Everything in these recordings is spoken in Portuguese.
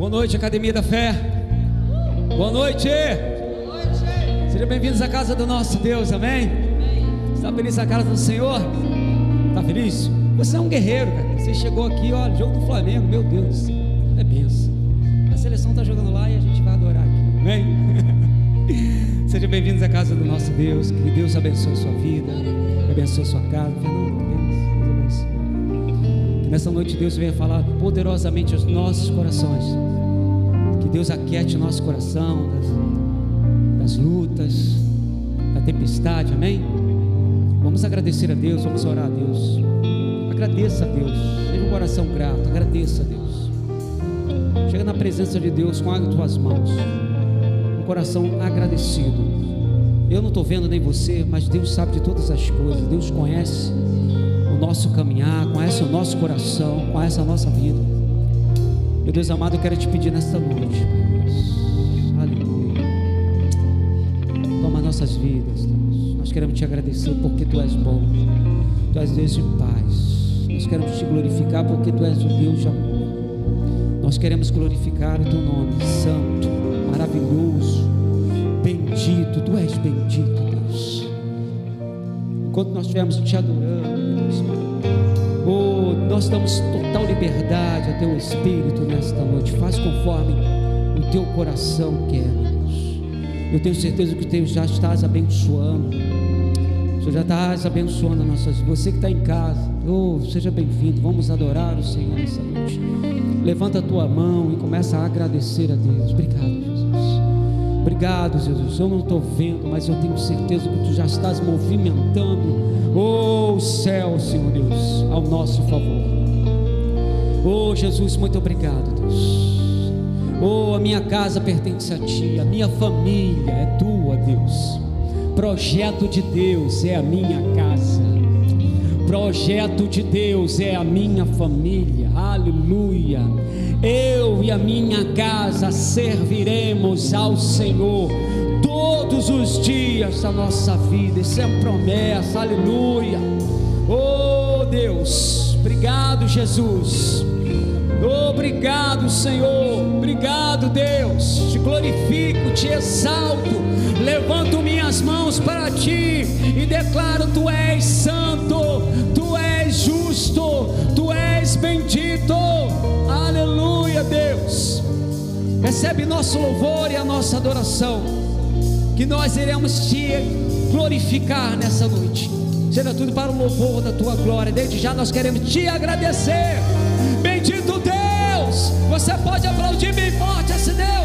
Boa noite, Academia da Fé. Boa noite. Sejam bem-vindos à casa do nosso Deus, amém? Está feliz a casa do Senhor? Está feliz? Você é um guerreiro, cara. Você chegou aqui, olha, jogo do Flamengo, meu Deus. É benção. A seleção está jogando lá e a gente vai adorar aqui, amém? Sejam bem-vindos à casa do nosso Deus. Que Deus abençoe a sua vida, abençoe a sua casa. Que nessa noite Deus venha falar poderosamente aos nossos corações. Que Deus aquiete o nosso coração das, das lutas, da tempestade, amém? Vamos agradecer a Deus, vamos orar a Deus. Agradeça a Deus, tenha um coração grato, agradeça a Deus. Chega na presença de Deus com as tuas mãos, um coração agradecido. Eu não estou vendo nem você, mas Deus sabe de todas as coisas, Deus conhece o nosso caminhar, conhece o nosso coração, conhece a nossa vida. Meu Deus amado, eu quero te pedir nesta noite, aleluia. Toma nossas vidas, Deus. Nós queremos te agradecer porque Tu és bom, Tu és Deus de paz. Nós queremos te glorificar porque Tu és o Deus de amor. Nós queremos glorificar o Teu nome, Santo, maravilhoso, bendito. Tu és bendito, Deus. Enquanto nós estivermos te adorando, Deus, nós damos total liberdade ao Teu Espírito nesta noite. Faz conforme o Teu coração quer, Deus. Eu tenho certeza que Tu já estás abençoando. O Senhor já estás abençoando a nossas Você que está em casa, oh, seja bem-vindo. Vamos adorar o Senhor nessa noite. Levanta a tua mão e começa a agradecer a Deus. Obrigado, Jesus. Obrigado, Jesus. Eu não estou vendo, mas eu tenho certeza que tu já estás movimentando. Oh, céu, Senhor Deus, ao nosso favor. Oh, Jesus, muito obrigado, Deus. Oh, a minha casa pertence a ti, a minha família é tua, Deus. Projeto de Deus é a minha casa. Projeto de Deus é a minha família. Aleluia. Eu e a minha casa serviremos ao Senhor todos os dias da nossa vida. Isso é uma promessa. Aleluia. Oh, Deus. Obrigado, Jesus. Obrigado, Senhor. Obrigado, Deus. Te glorifico, te exalto. Levanto minhas mãos para ti e declaro: Tu és santo, Tu és justo, Tu és bendito. Aleluia, Deus. Recebe nosso louvor e a nossa adoração. Que nós iremos te glorificar nessa noite. Seja tudo para o louvor da tua glória. Desde já nós queremos te agradecer. Bendito Deus. Você pode aplaudir bem forte esse Deus.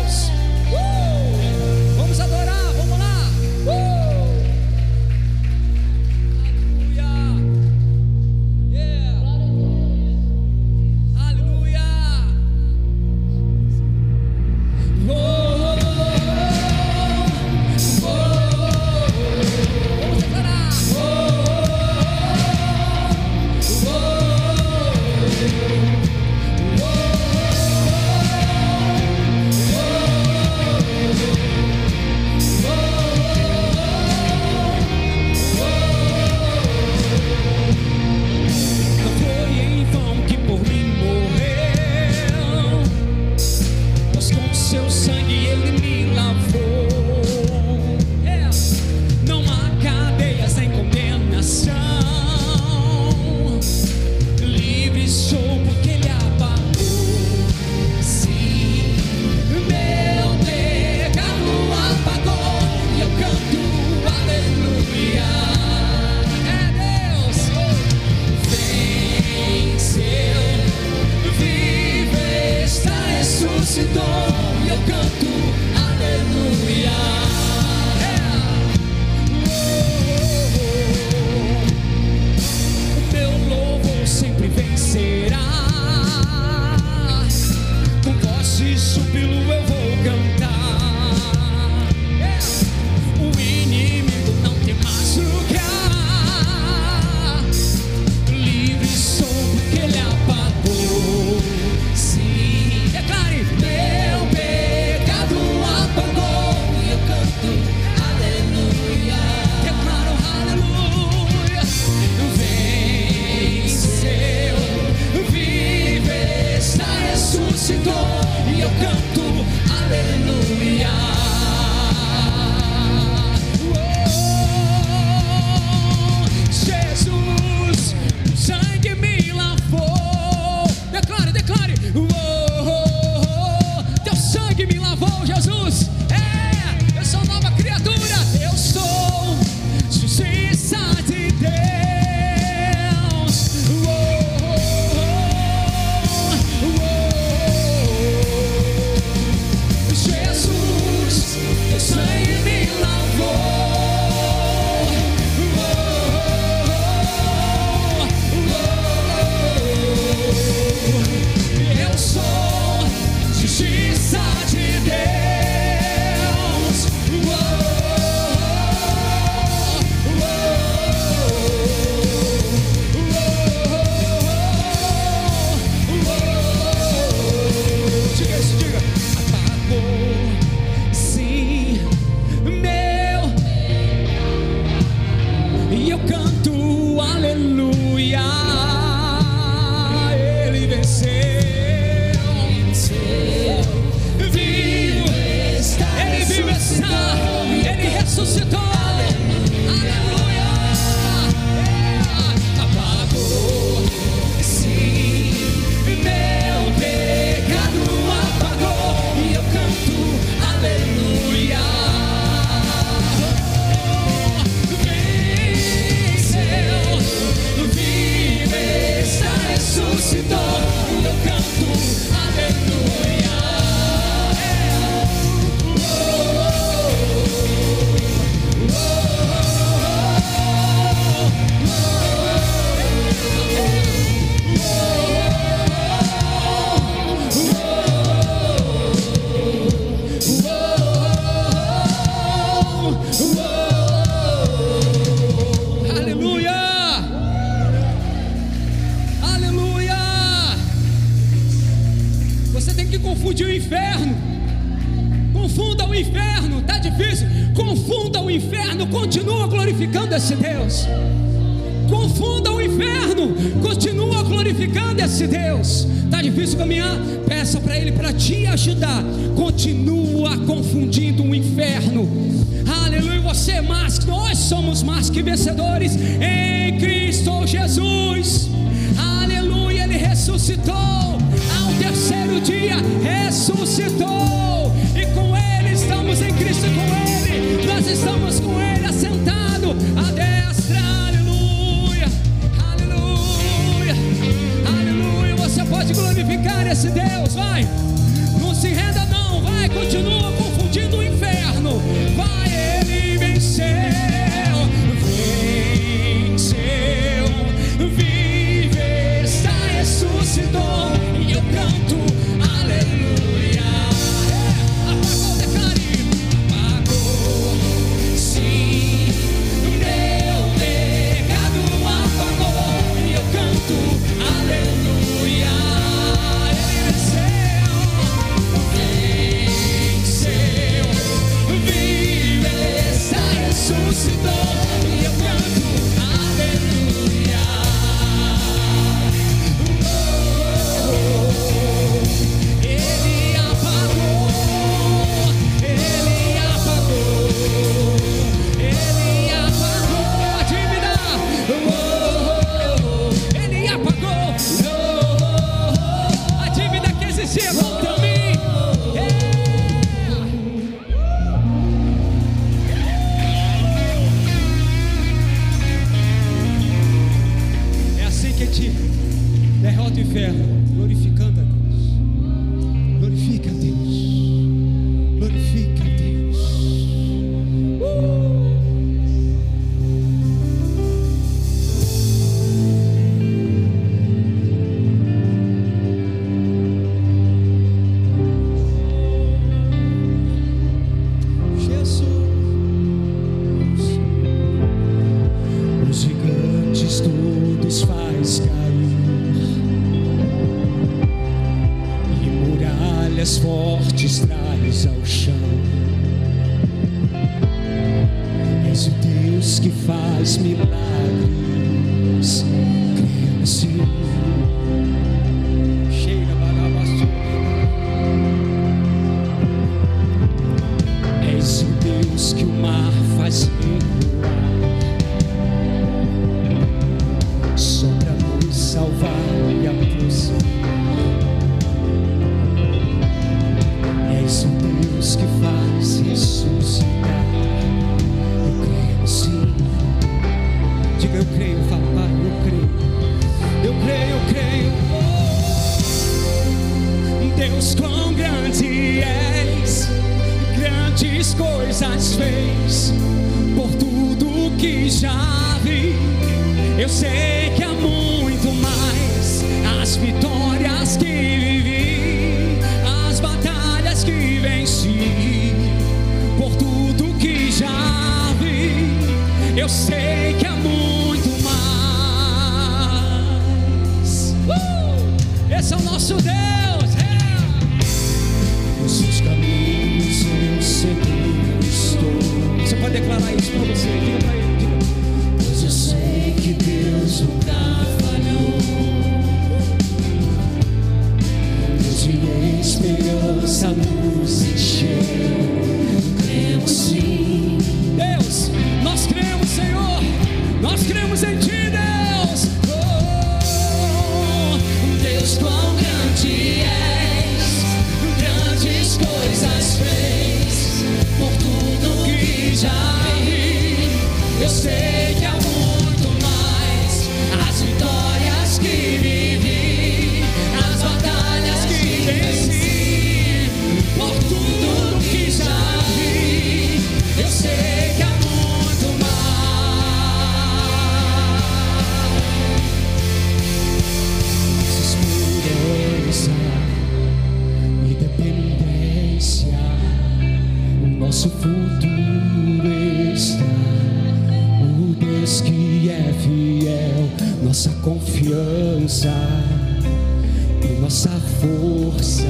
e nossa força,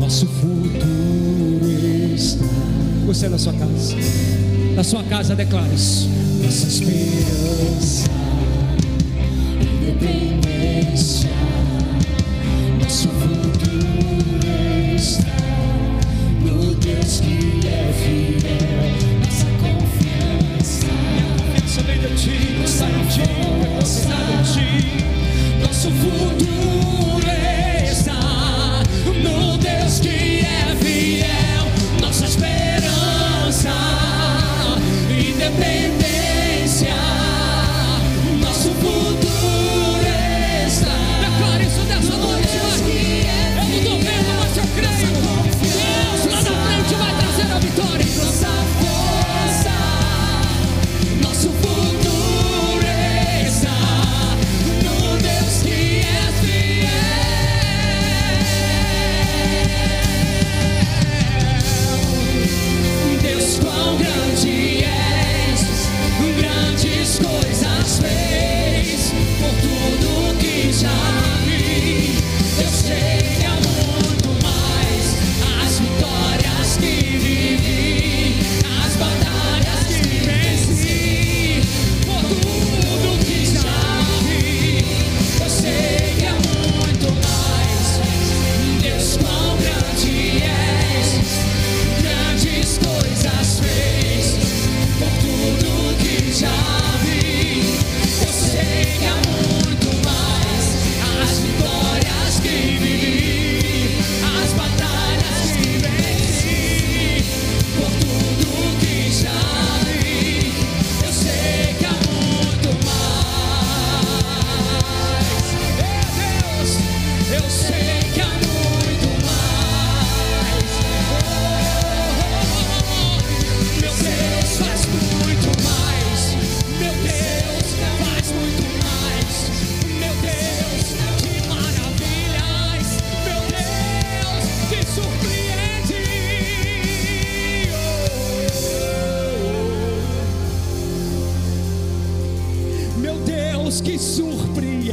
nosso futuro está. Você é na sua casa, na sua casa declara isso. Nossa esperança, independência.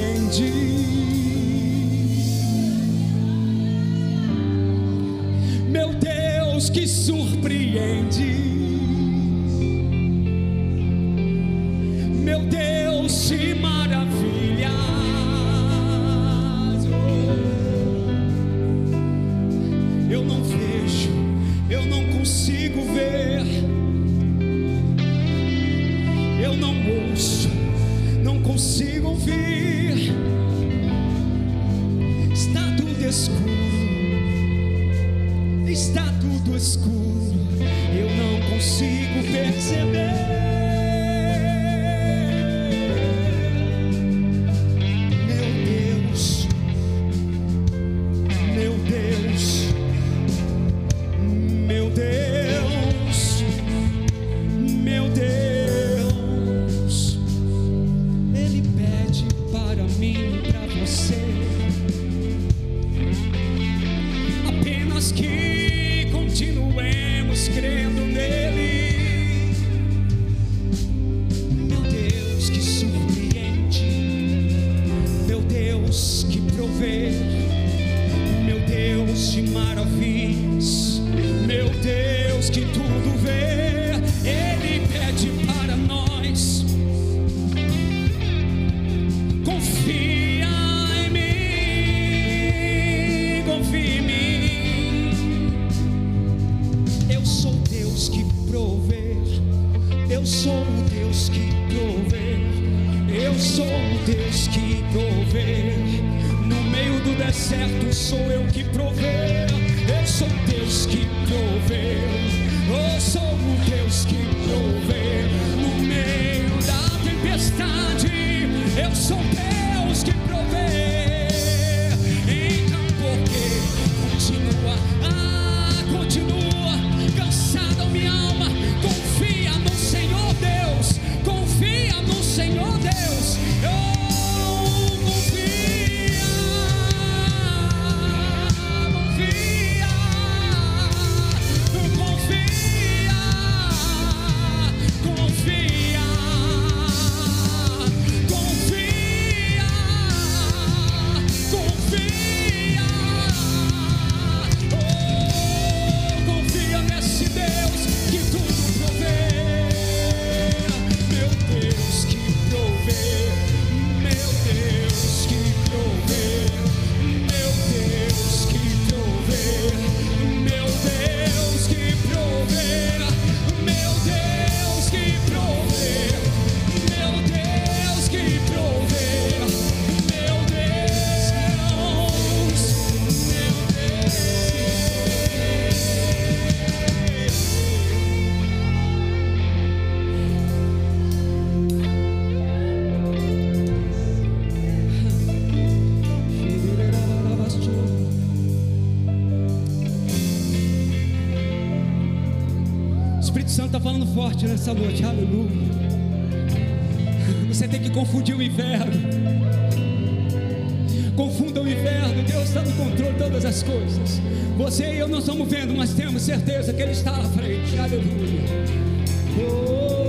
surpreende. Meu Deus que surpreende. forte nessa noite, aleluia. Você tem que confundir o inverno. Confunda o inverno, Deus está no controle de todas as coisas. Você e eu não estamos vendo, mas temos certeza que Ele está à frente, aleluia. Oh.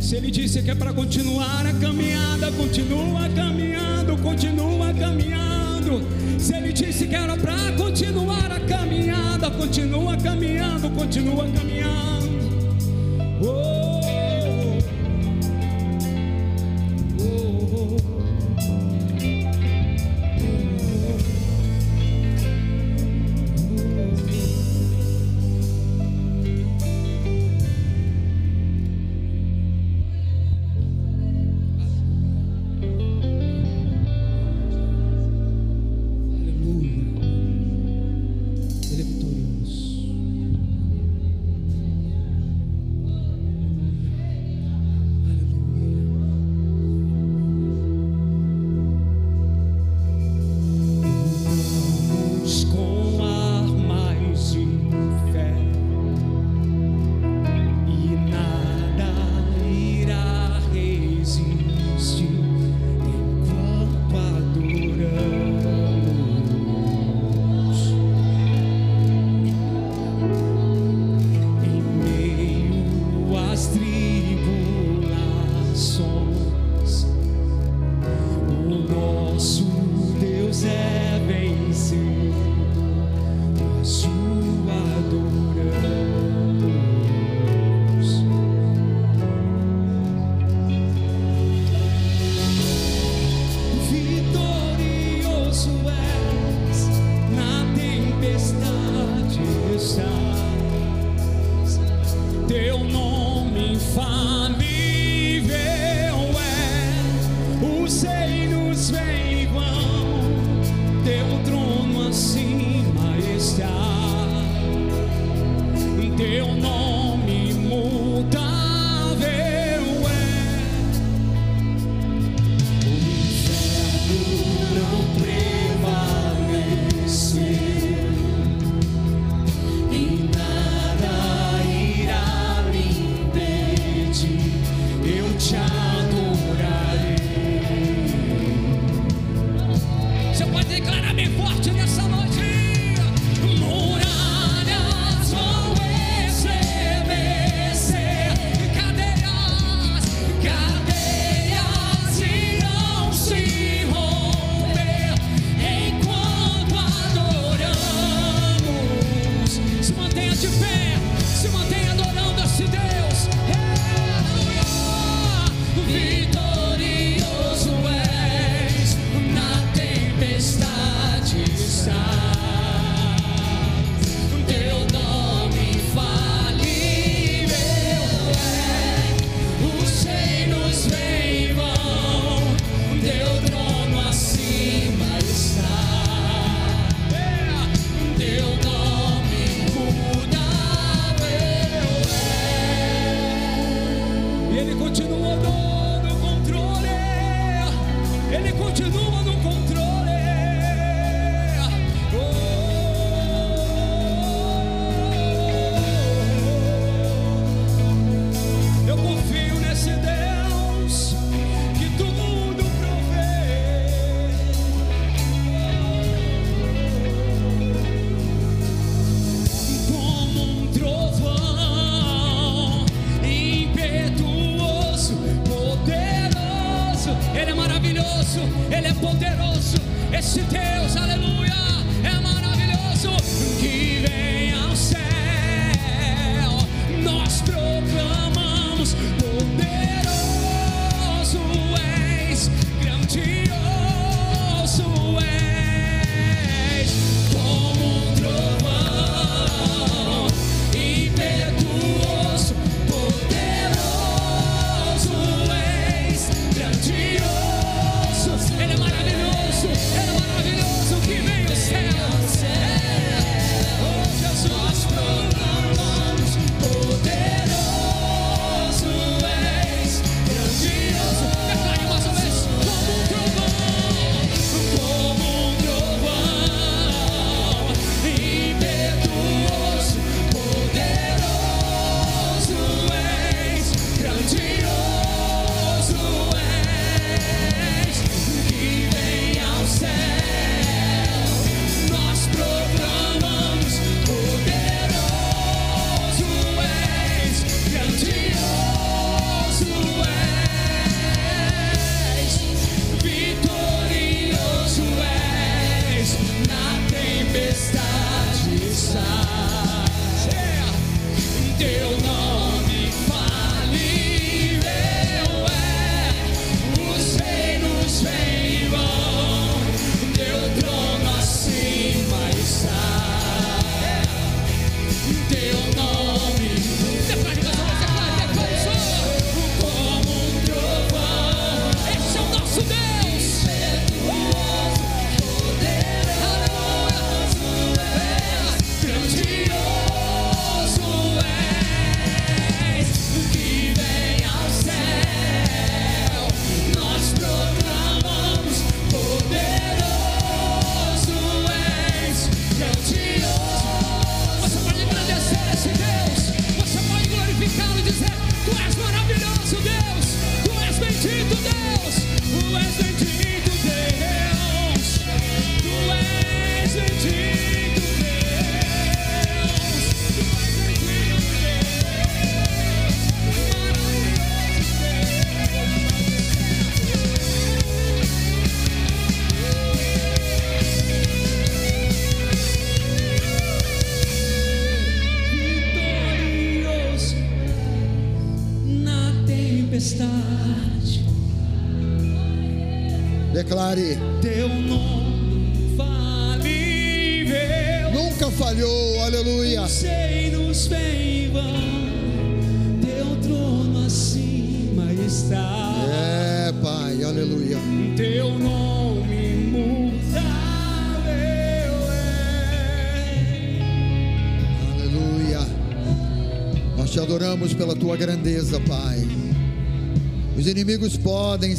Se Ele disse que é para continuar a caminhada, continua caminhando, continua caminhando outro. Se ele disse que era para continuar a caminhada, continua caminhando, continua caminhando. Oh.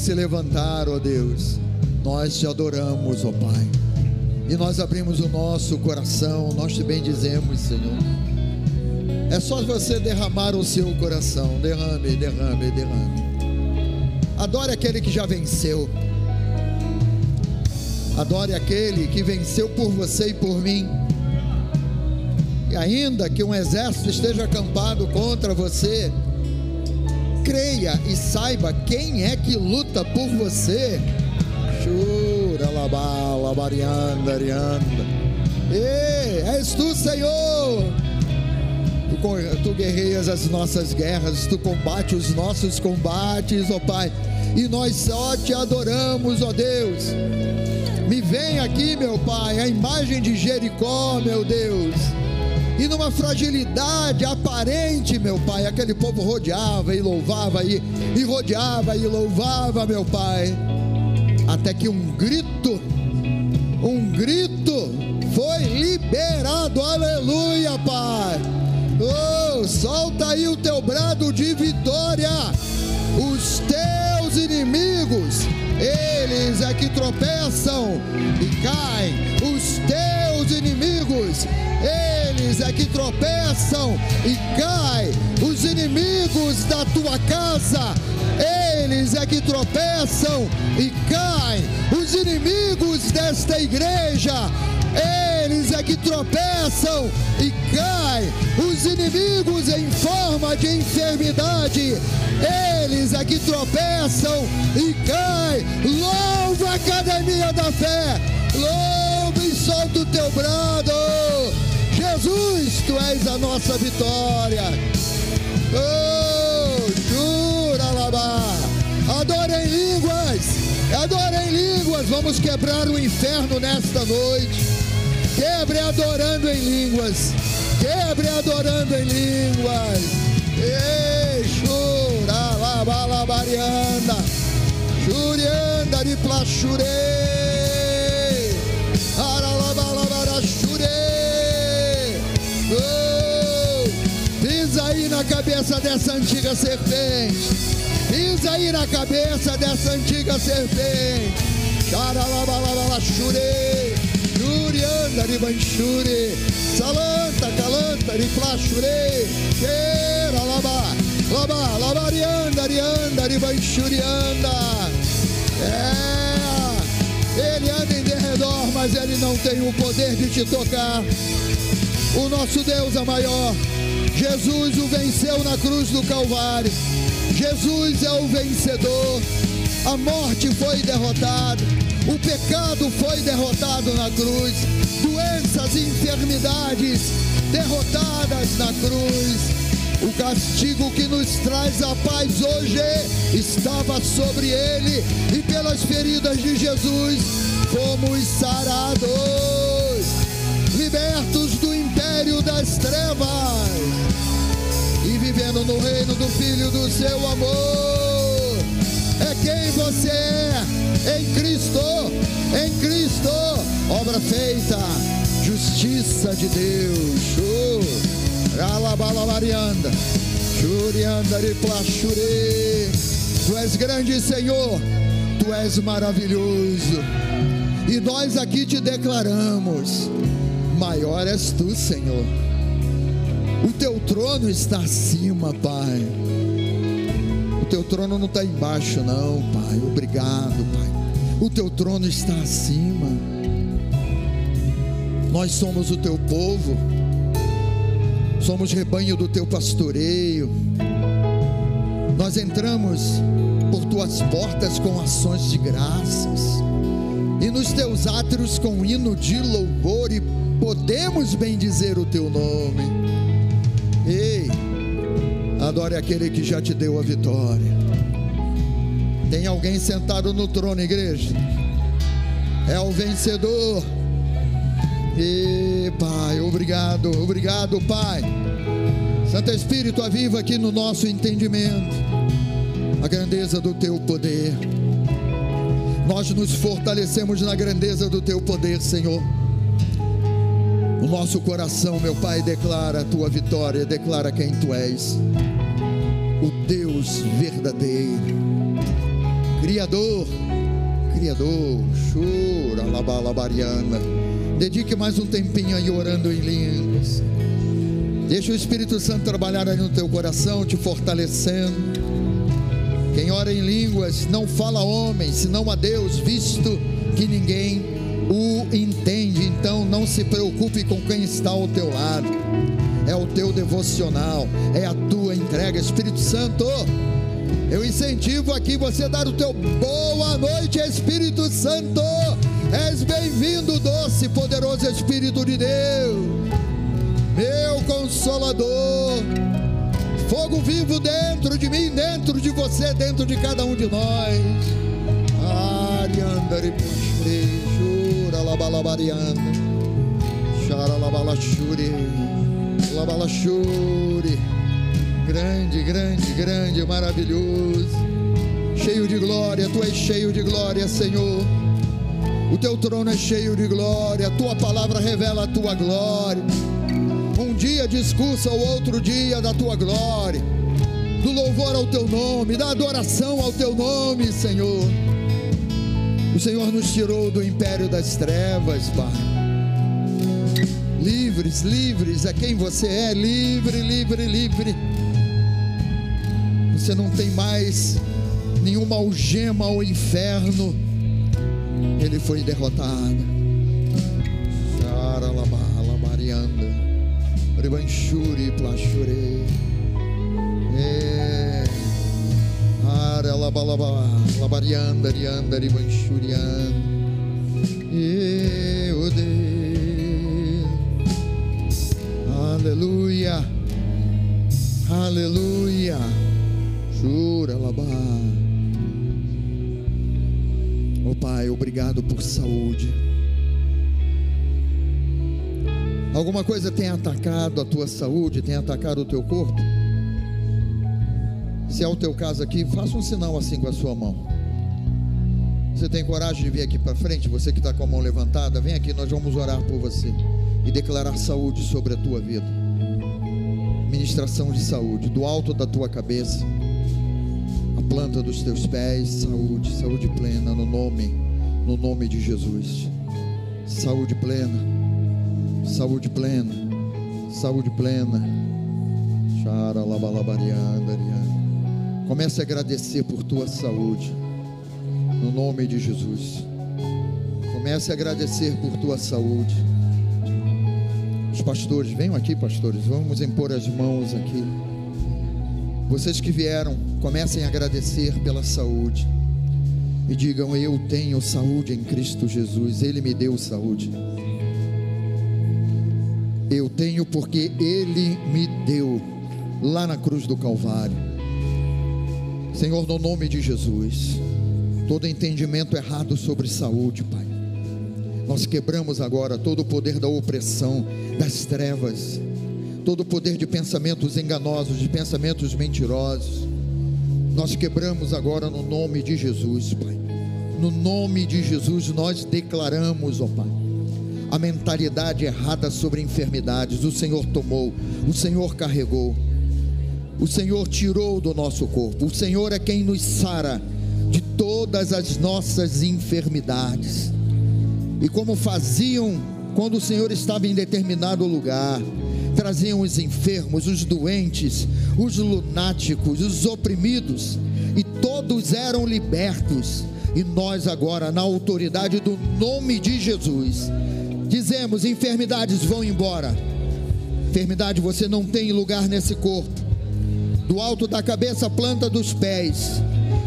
Se levantar, ó Deus. Nós te adoramos, ó Pai. E nós abrimos o nosso coração, nós te bendizemos, Senhor. É só você derramar o seu coração. Derrame, derrame, derrame. Adore aquele que já venceu. Adore aquele que venceu por você e por mim. E ainda que um exército esteja acampado contra você, creia e saiba quem é que luta por você. Chura, labá, labarianda, arianda. És tu, Senhor. Tu, tu guerreias as nossas guerras, tu combate os nossos combates, ó Pai. E nós só te adoramos, ó Deus. Me vem aqui, meu Pai, a imagem de Jericó, meu Deus. E numa fragilidade aparente, meu Pai, aquele povo rodeava e louvava e, e rodeava e louvava, meu Pai. Até que um grito, um grito foi liberado, aleluia, Pai. Oh, solta aí o teu brado de vitória. Os teus inimigos, eles é que tropeçam e caem. Os teus é que tropeçam e caem. Os inimigos da tua casa, eles é que tropeçam e caem. Os inimigos desta igreja, eles é que tropeçam e caem. Os inimigos em forma de enfermidade, eles é que tropeçam e caem. Louva a academia da fé, louva e solta o teu brado. Jesus, tu és a nossa vitória. Oh, jura labá. Adora em línguas. Adora em línguas. Vamos quebrar o inferno nesta noite. Quebre adorando em línguas. Quebre adorando em línguas. Ei, chura labá labarianda. Jurianda de plachure. Na cabeça dessa antiga serpente. Pisa aí na cabeça dessa antiga serpente. Xaralabalabala-chure. Jurianda de banchure. Salanta, calanta plachure. Queira labá. Labarianda, arianda, de banchurianda. É, ele anda em derredor, mas ele não tem o poder de te tocar. O nosso Deus é maior. Jesus o venceu na cruz do Calvário. Jesus é o vencedor. A morte foi derrotada. O pecado foi derrotado na cruz. Doenças e enfermidades derrotadas na cruz. O castigo que nos traz a paz hoje estava sobre ele, e pelas feridas de Jesus fomos sarados, libertos do império das trevas e vivendo no reino do Filho do seu amor. É quem você é em Cristo, em Cristo, obra feita, justiça de Deus. Ralabalabarianda, Jurianda de Plachure. Tu és grande, Senhor, tu és maravilhoso. E nós aqui te declaramos: maior és tu, Senhor. O teu trono está acima, Pai. O teu trono não está embaixo, não, Pai. Obrigado, Pai. O teu trono está acima. Nós somos o teu povo. Somos rebanho do teu pastoreio. Nós entramos por tuas portas com ações de graças e nos teus átrios com hino de louvor e podemos bendizer o teu nome. Ei, adore aquele que já te deu a vitória. Tem alguém sentado no trono, igreja? é o vencedor. E Pai, obrigado, obrigado, Pai. Santo Espírito, aviva aqui no nosso entendimento a grandeza do teu poder. Nós nos fortalecemos na grandeza do teu poder, Senhor. O nosso coração, meu Pai, declara a tua vitória, declara quem tu és. O Deus verdadeiro, Criador, Criador, chura, labalabariana. Dedique mais um tempinho aí orando em línguas. Deixa o Espírito Santo trabalhar aí no teu coração, te fortalecendo. Quem ora em línguas não fala a homem, senão a Deus, visto que ninguém o entende. Então não se preocupe com quem está ao teu lado. É o teu devocional, é a tua entrega, Espírito Santo. Eu incentivo aqui você dar o teu boa noite, Espírito Santo. És bem-vindo, doce, poderoso Espírito de Deus, meu consolador fogo vivo dentro de mim, dentro de você, dentro de cada um de nós. Ariandari jura labalabarianda, xaralabalachuri, labalachuri, grande, grande, grande, maravilhoso, cheio de glória, tu és cheio de glória, Senhor. O teu trono é cheio de glória, a tua palavra revela a tua glória. Um dia discursa o outro dia da tua glória, do louvor ao teu nome, da adoração ao teu nome, Senhor. O Senhor nos tirou do império das trevas, Pai. Livres, livres é quem você é, livre, livre, livre. Você não tem mais nenhuma algema ao inferno. Ele foi derrotado. Ribanchuri Plashure. É. Labarianda, rianda, ribanchurian. E ode. Aleluia. Aleluia. Jura labá. Oh Pai, obrigado por saúde. Alguma coisa tem atacado a tua saúde, tem atacado o teu corpo? Se é o teu caso aqui, faça um sinal assim com a sua mão. Você tem coragem de vir aqui para frente? Você que está com a mão levantada, vem aqui, nós vamos orar por você e declarar saúde sobre a tua vida. Ministração de saúde, do alto da tua cabeça, a planta dos teus pés, saúde, saúde plena no nome, no nome de Jesus. Saúde plena Saúde plena, saúde plena. Comece a agradecer por tua saúde, no nome de Jesus. Comece a agradecer por tua saúde. Os pastores, venham aqui, pastores, vamos impor as mãos aqui. Vocês que vieram, comecem a agradecer pela saúde. E digam: Eu tenho saúde em Cristo Jesus, Ele me deu saúde. Eu tenho porque Ele me deu lá na cruz do Calvário. Senhor, no nome de Jesus, todo entendimento errado sobre saúde, Pai. Nós quebramos agora todo o poder da opressão, das trevas, todo o poder de pensamentos enganosos, de pensamentos mentirosos. Nós quebramos agora no nome de Jesus, Pai. No nome de Jesus nós declaramos, ó Pai a mentalidade errada sobre enfermidades, o Senhor tomou, o Senhor carregou, o Senhor tirou do nosso corpo, o Senhor é quem nos sara de todas as nossas enfermidades. E como faziam quando o Senhor estava em determinado lugar, traziam os enfermos, os doentes, os lunáticos, os oprimidos, e todos eram libertos. E nós agora, na autoridade do nome de Jesus, Dizemos: enfermidades vão embora. Enfermidade você não tem lugar nesse corpo. Do alto da cabeça, planta dos pés.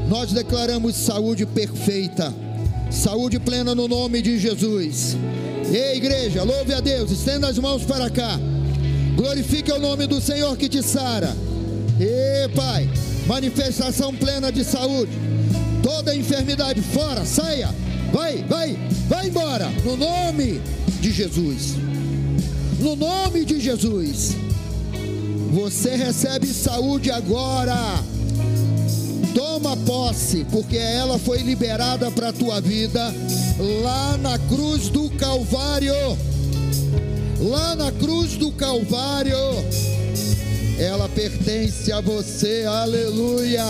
Nós declaramos saúde perfeita, saúde plena no nome de Jesus. Ei, igreja, louve a Deus, estenda as mãos para cá. Glorifique o nome do Senhor que te sara. E Pai, manifestação plena de saúde. Toda enfermidade fora, saia Vai, vai, vai embora. No nome de Jesus. No nome de Jesus. Você recebe saúde agora. Toma posse, porque ela foi liberada para a tua vida lá na cruz do Calvário. Lá na cruz do Calvário. Ela pertence a você, aleluia.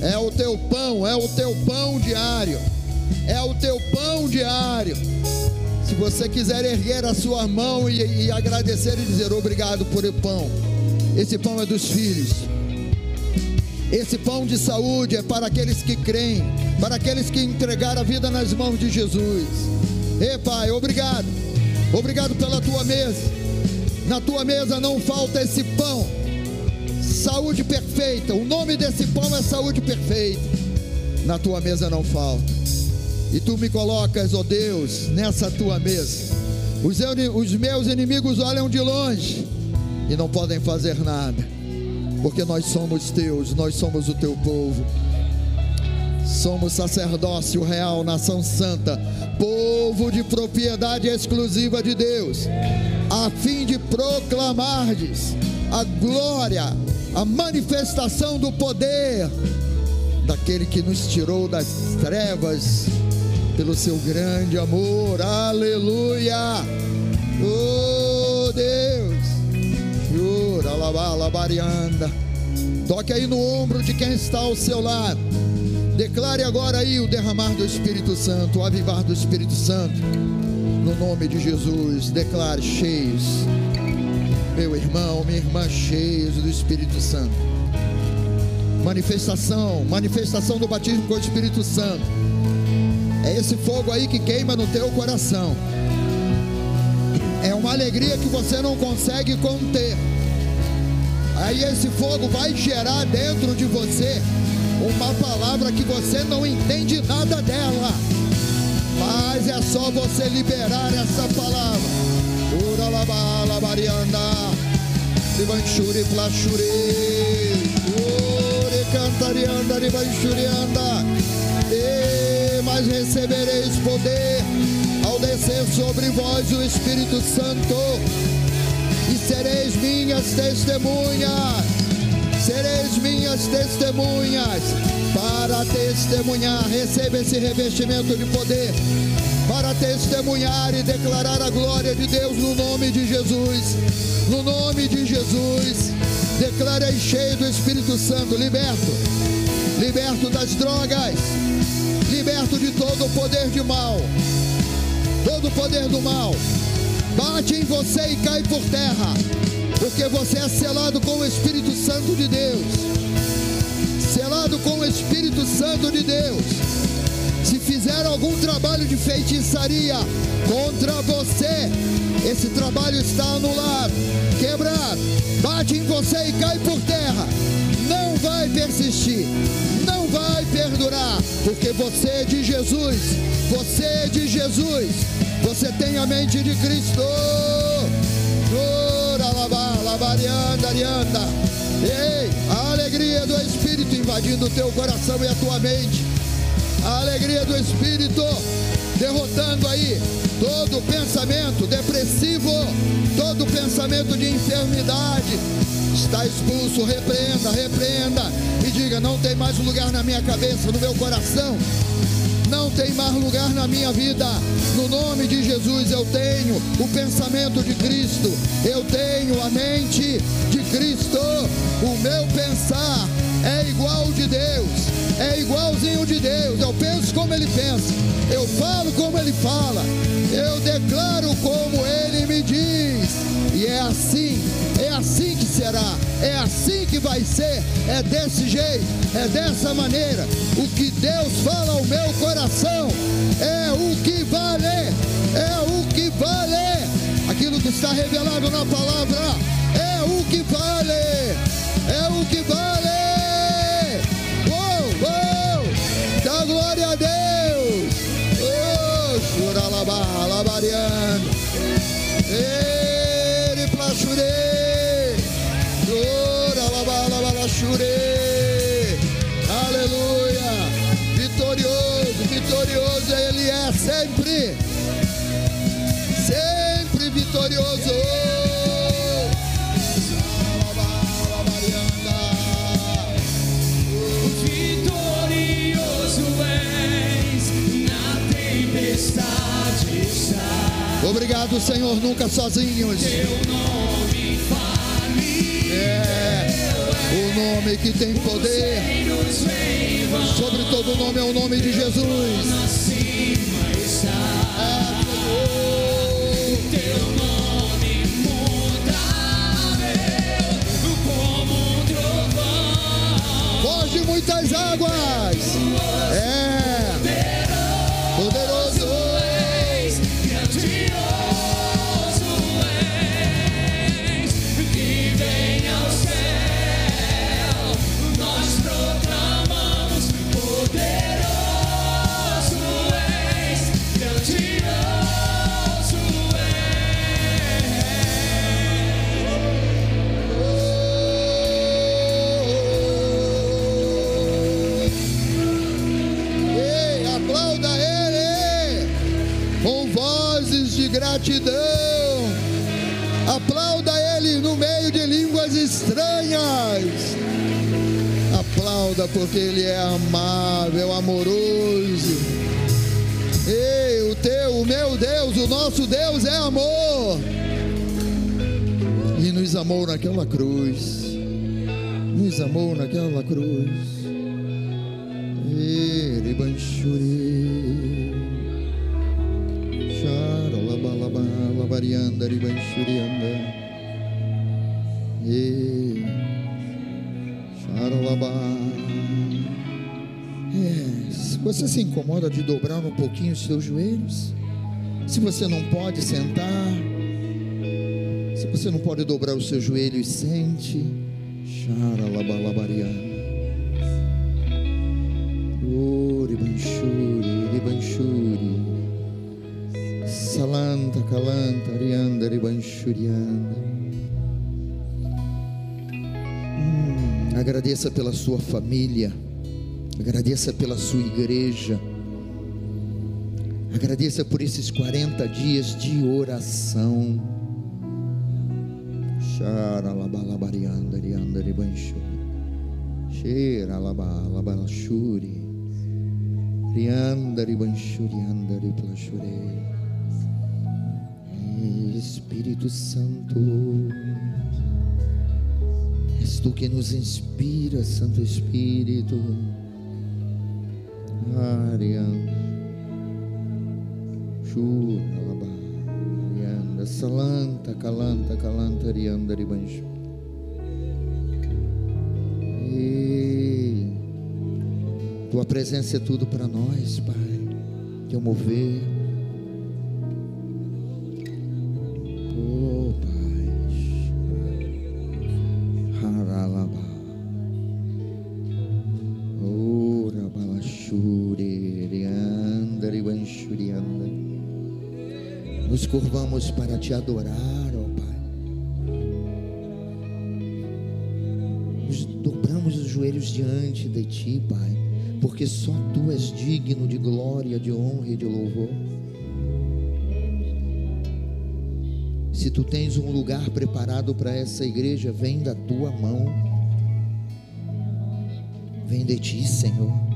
É o teu pão, é o teu pão diário. É o teu pão diário. Se você quiser erguer a sua mão e, e agradecer e dizer obrigado por o pão, esse pão é dos filhos. Esse pão de saúde é para aqueles que creem, para aqueles que entregaram a vida nas mãos de Jesus. Ei, Pai, obrigado. Obrigado pela tua mesa. Na tua mesa não falta esse pão. Saúde perfeita. O nome desse pão é saúde perfeita. Na tua mesa não falta. E tu me colocas, ó Deus, nessa tua mesa. Os, os meus inimigos olham de longe e não podem fazer nada, porque nós somos teus, nós somos o teu povo. Somos sacerdócio real, nação santa, povo de propriedade exclusiva de Deus, a fim de proclamardes a glória, a manifestação do poder daquele que nos tirou das trevas pelo seu grande amor. Aleluia! Oh Deus! Jura, labarianda. Toque aí no ombro de quem está ao seu lado. Declare agora aí o derramar do Espírito Santo, o avivar do Espírito Santo. No nome de Jesus, declare cheios. Meu irmão, minha irmã, cheios do Espírito Santo. Manifestação, manifestação do batismo com o Espírito Santo é esse fogo aí que queima no teu coração. É uma alegria que você não consegue conter. Aí esse fogo vai gerar dentro de você uma palavra que você não entende nada dela. Mas é só você liberar essa palavra. Ura labala barianda. Ribanchuri plachuri. Ure cantarianda ribanchurianda. E mas recebereis poder ao descer sobre vós o Espírito Santo. E sereis minhas testemunhas sereis minhas testemunhas para testemunhar. Receba esse revestimento de poder para testemunhar e declarar a glória de Deus no nome de Jesus. No nome de Jesus, declarei cheio do Espírito Santo, liberto, liberto das drogas, de todo o poder de mal, todo o poder do mal. Bate em você e cai por terra porque você é selado com o Espírito Santo de Deus. Selado com o Espírito Santo de Deus. Se fizer algum trabalho de feitiçaria contra você, esse trabalho está anulado, quebrado, bate em você e cai por terra. Não vai persistir, não vai perdurar, porque você é de Jesus, você é de Jesus, você tem a mente de Cristo. Ei, a alegria do Espírito invadindo o teu coração e a tua mente. A alegria do Espírito derrotando aí todo pensamento depressivo, todo pensamento de enfermidade. Está expulso, repreenda, repreenda e diga: não tem mais lugar na minha cabeça, no meu coração não tem mais lugar na minha vida. No nome de Jesus eu tenho o pensamento de Cristo, eu tenho a mente de Cristo. O meu pensar é igual de Deus, é igualzinho de Deus. Eu penso como Ele pensa, eu falo como Ele fala, eu declaro como Ele me diz, e é assim, é assim que será, é assim que vai ser, é desse jeito, é dessa maneira. O que Deus fala ao meu coração é o que vale, é o que vale. Aquilo que está revelado na palavra é o que vale, é o que vale. Obrigado, Senhor, nunca sozinhos. Teu nome É o nome que tem poder. Sobre todo nome é o nome de Jesus. está. É. Voz de muitas águas. É. gratidão. Aplauda ele no meio de línguas estranhas. Aplauda porque ele é amável, amoroso. Ei, o teu, o meu Deus, o nosso Deus é amor. E nos amou naquela cruz. Nos amou naquela cruz. Eribanchuri. Labarianda, ribanchurianda. E Charalaba. É, se você se incomoda de dobrar um pouquinho os seus joelhos, se você não pode sentar, se você não pode dobrar os seus joelhos, sente. Charalabalabarianda. Uri Banshuri, Ribanshuri, Salanta, Calanta, Rianda, Ribanshurianda. Hum, agradeça pela sua família, agradeça pela sua igreja, agradeça por esses 40 dias de oração. Xaralabalabarianda, Rianda, Ribanshuri. Cheira labalashuri. Riandari banshuri andari plashure. Espírito Santo, és tu que nos inspira, Santo Espírito. Arianda, Shura laba, Rianda, Salanta, Calanta, Calanta, Riandari banshuri. E tua presença é tudo para nós, Pai. Teu mover. Curvamos para te adorar, ó Pai. nos dobramos os joelhos diante de Ti, Pai, porque só Tu és digno de glória, de honra e de louvor. Se Tu tens um lugar preparado para essa igreja, vem da Tua mão, vem de Ti, Senhor.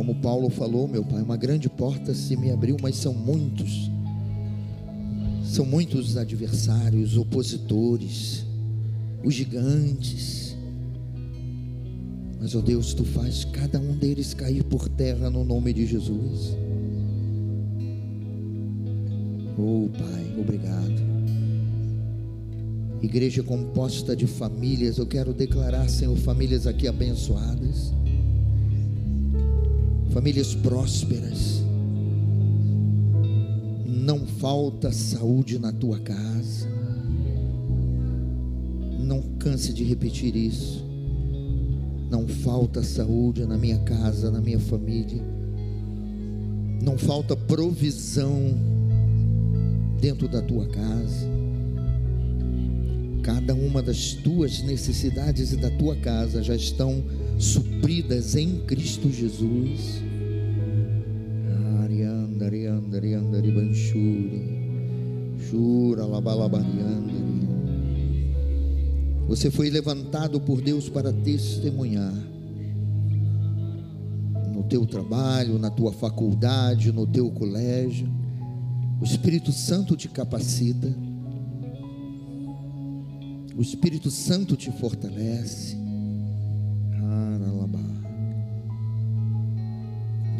Como Paulo falou, meu Pai, uma grande porta se me abriu, mas são muitos são muitos os adversários, opositores, os gigantes. Mas, ó Deus, tu faz cada um deles cair por terra no nome de Jesus. Oh, Pai, obrigado. Igreja composta de famílias, eu quero declarar, Senhor, famílias aqui abençoadas, famílias prósperas não falta saúde na tua casa. Não canse de repetir isso. Não falta saúde na minha casa, na minha família. Não falta provisão dentro da tua casa. Cada uma das tuas necessidades e da tua casa já estão supridas em Cristo Jesus. Você foi levantado por Deus para testemunhar no teu trabalho, na tua faculdade, no teu colégio. O Espírito Santo te capacita. O Espírito Santo te fortalece.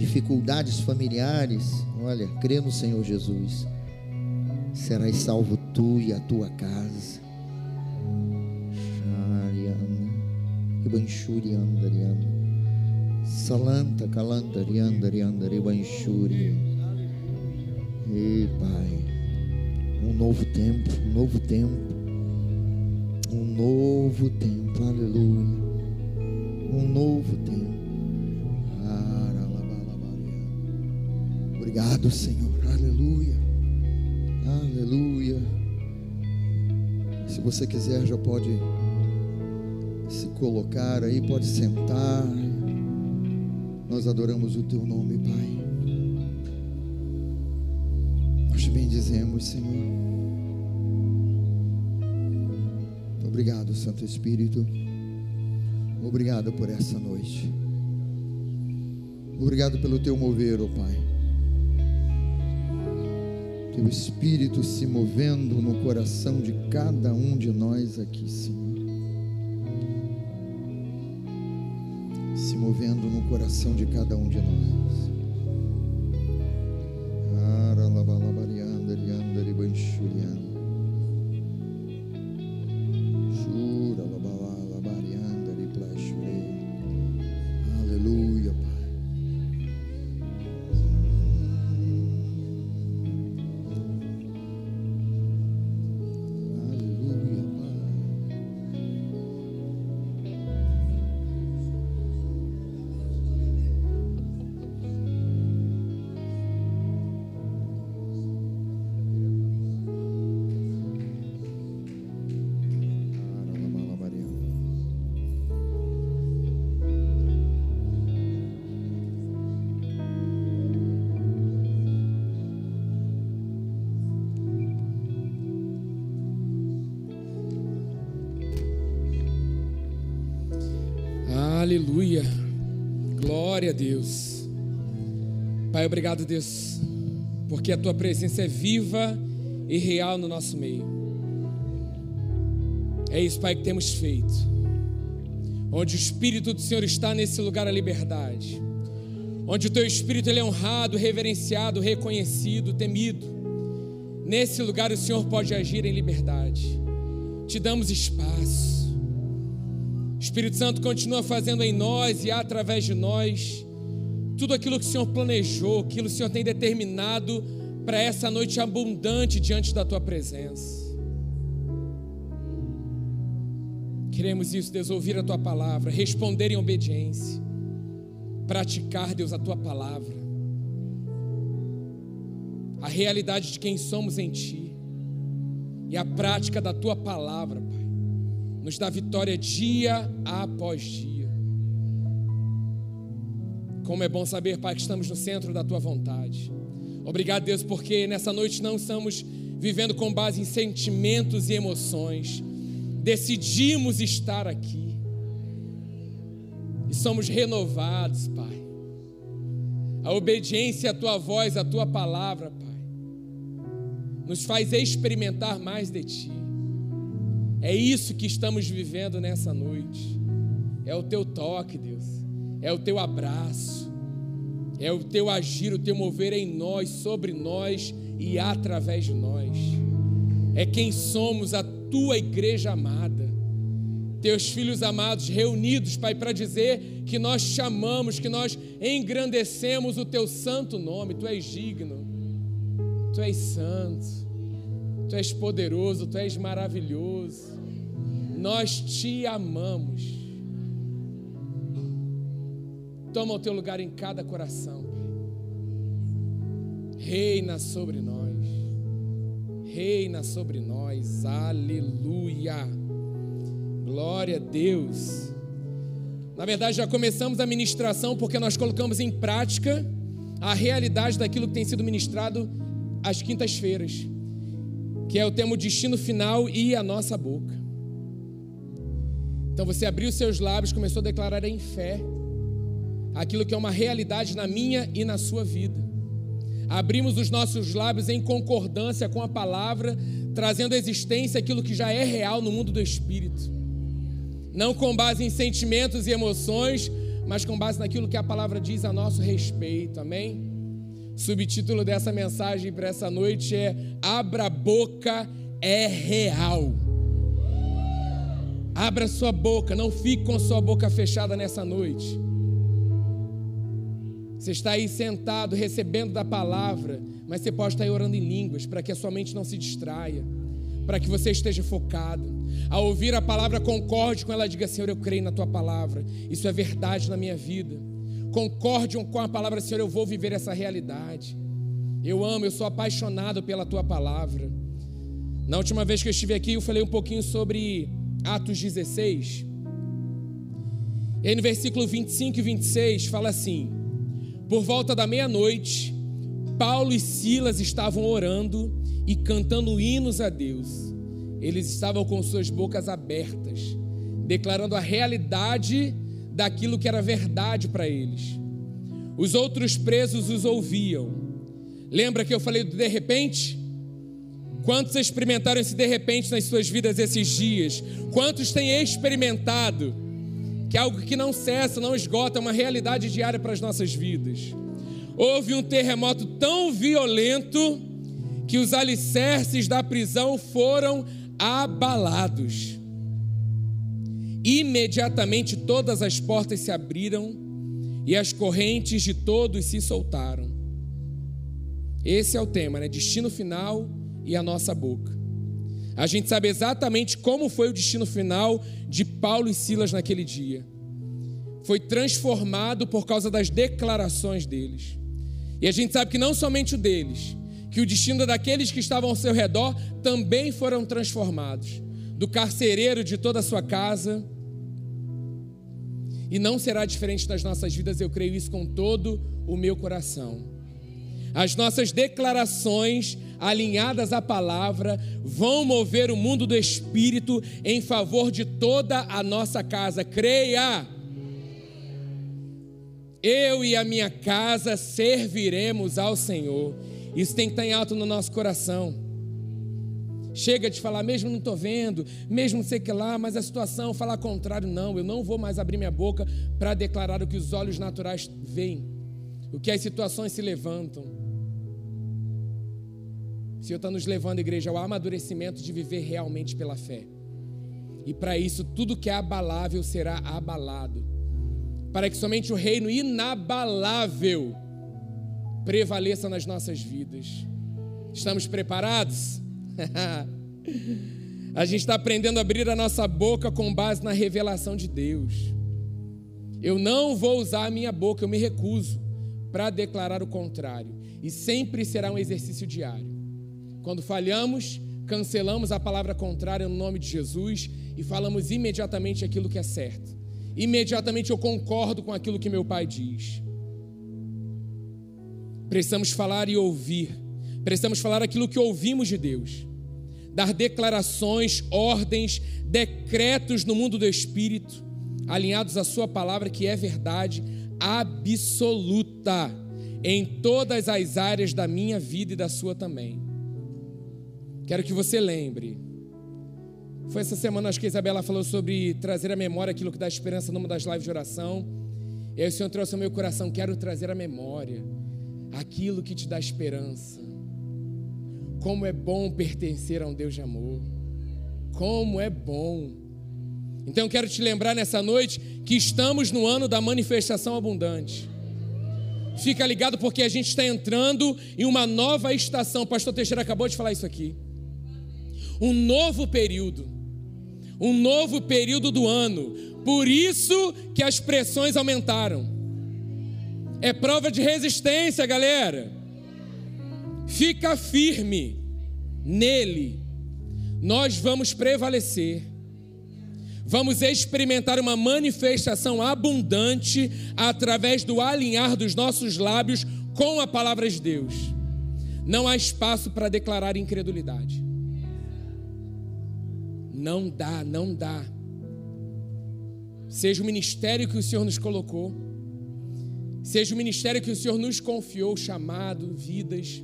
Dificuldades familiares, olha, crê no Senhor Jesus. Serás salvo tu e a tua casa. Salanta, calanta, rianda, rianda, ribanchuri. Ei, Pai, um novo tempo, um novo tempo, um novo tempo, aleluia, um novo tempo. Obrigado, Senhor, aleluia, aleluia. Se você quiser, já pode se colocar aí, pode sentar. Nós adoramos o teu nome, Pai. Nós te bendizemos, Senhor. Obrigado, Santo Espírito. Obrigado por essa noite. Obrigado pelo teu mover, ó Pai. Teu Espírito se movendo no coração de cada um de nós aqui, Senhor. Se movendo no coração de cada um de nós. Aleluia. Glória a Deus. Pai, obrigado, Deus, porque a tua presença é viva e real no nosso meio. É isso, Pai, que temos feito. Onde o Espírito do Senhor está nesse lugar a liberdade. Onde o teu Espírito ele é honrado, reverenciado, reconhecido, temido. Nesse lugar o Senhor pode agir em liberdade. Te damos espaço. Espírito Santo continua fazendo em nós e através de nós tudo aquilo que o Senhor planejou, aquilo que o Senhor tem determinado para essa noite abundante diante da tua presença. Queremos isso, Deus, ouvir a tua palavra, responder em obediência, praticar, Deus, a tua palavra, a realidade de quem somos em ti e a prática da tua palavra, nos dá vitória dia após dia. Como é bom saber, Pai, que estamos no centro da tua vontade. Obrigado, Deus, porque nessa noite não estamos vivendo com base em sentimentos e emoções. Decidimos estar aqui. E somos renovados, Pai. A obediência à tua voz, à tua palavra, Pai, nos faz experimentar mais de ti. É isso que estamos vivendo nessa noite. É o teu toque, Deus. É o teu abraço. É o teu agir, o teu mover em nós, sobre nós e através de nós. É quem somos, a tua igreja amada. Teus filhos amados reunidos, Pai, para dizer que nós chamamos, que nós engrandecemos o teu santo nome. Tu és digno. Tu és santo. Tu és poderoso, tu és maravilhoso. Nós te amamos. Toma o teu lugar em cada coração, Pai. Reina sobre nós. Reina sobre nós. Aleluia. Glória a Deus. Na verdade, já começamos a ministração porque nós colocamos em prática a realidade daquilo que tem sido ministrado às quintas-feiras, que é o tema destino final e a nossa boca. Então você abriu seus lábios, começou a declarar em fé aquilo que é uma realidade na minha e na sua vida. Abrimos os nossos lábios em concordância com a palavra, trazendo à existência aquilo que já é real no mundo do espírito. Não com base em sentimentos e emoções, mas com base naquilo que a palavra diz a nosso respeito. Amém? Subtítulo dessa mensagem para essa noite é Abra a boca é real. Abra sua boca, não fique com sua boca fechada nessa noite. Você está aí sentado, recebendo da palavra, mas você pode estar aí orando em línguas, para que a sua mente não se distraia, para que você esteja focado. Ao ouvir a palavra, concorde com ela, diga: Senhor, eu creio na tua palavra, isso é verdade na minha vida. Concorde com a palavra, Senhor, eu vou viver essa realidade. Eu amo, eu sou apaixonado pela tua palavra. Na última vez que eu estive aqui, eu falei um pouquinho sobre Atos 16. E aí no versículo 25 e 26 fala assim: por volta da meia-noite, Paulo e Silas estavam orando e cantando hinos a Deus. Eles estavam com suas bocas abertas, declarando a realidade daquilo que era verdade para eles. Os outros presos os ouviam. Lembra que eu falei do de repente? Quantos experimentaram esse de repente nas suas vidas esses dias? Quantos têm experimentado? que é algo que não cessa, não esgota, é uma realidade diária para as nossas vidas. Houve um terremoto tão violento que os alicerces da prisão foram abalados. Imediatamente todas as portas se abriram e as correntes de todos se soltaram. Esse é o tema, né? Destino final e a nossa boca. A gente sabe exatamente como foi o destino final de Paulo e Silas naquele dia. Foi transformado por causa das declarações deles. E a gente sabe que não somente o deles, que o destino daqueles que estavam ao seu redor também foram transformados. Do carcereiro de toda a sua casa. E não será diferente das nossas vidas, eu creio isso com todo o meu coração. As nossas declarações alinhadas à palavra vão mover o mundo do espírito em favor de toda a nossa casa. Creia! Eu e a minha casa serviremos ao Senhor. Isso tem que estar em alto no nosso coração. Chega de falar, mesmo não estou vendo, mesmo sei que lá, mas a situação, falar contrário, não. Eu não vou mais abrir minha boca para declarar o que os olhos naturais veem, o que as situações se levantam. O Senhor está nos levando, igreja, ao amadurecimento de viver realmente pela fé. E para isso, tudo que é abalável será abalado. Para que somente o reino inabalável prevaleça nas nossas vidas. Estamos preparados? a gente está aprendendo a abrir a nossa boca com base na revelação de Deus. Eu não vou usar a minha boca, eu me recuso para declarar o contrário. E sempre será um exercício diário. Quando falhamos, cancelamos a palavra contrária no nome de Jesus e falamos imediatamente aquilo que é certo. Imediatamente eu concordo com aquilo que meu pai diz. Precisamos falar e ouvir. Precisamos falar aquilo que ouvimos de Deus. Dar declarações, ordens, decretos no mundo do espírito, alinhados à sua palavra que é verdade absoluta em todas as áreas da minha vida e da sua também. Quero que você lembre. Foi essa semana, acho que a Isabela falou sobre trazer à memória aquilo que dá esperança numa das lives de oração. E aí o Senhor trouxe ao meu coração: quero trazer à memória aquilo que te dá esperança. Como é bom pertencer a um Deus de amor. Como é bom. Então eu quero te lembrar nessa noite que estamos no ano da manifestação abundante. Fica ligado porque a gente está entrando em uma nova estação. Pastor Teixeira acabou de falar isso aqui um novo período, um novo período do ano. Por isso que as pressões aumentaram. É prova de resistência, galera. Fica firme nele. Nós vamos prevalecer. vamos experimentar uma manifestação abundante através do alinhar dos nossos lábios com a palavra de Deus. Não há espaço para declarar incredulidade. Não dá, não dá. Seja o ministério que o Senhor nos colocou, seja o ministério que o Senhor nos confiou, chamado, vidas,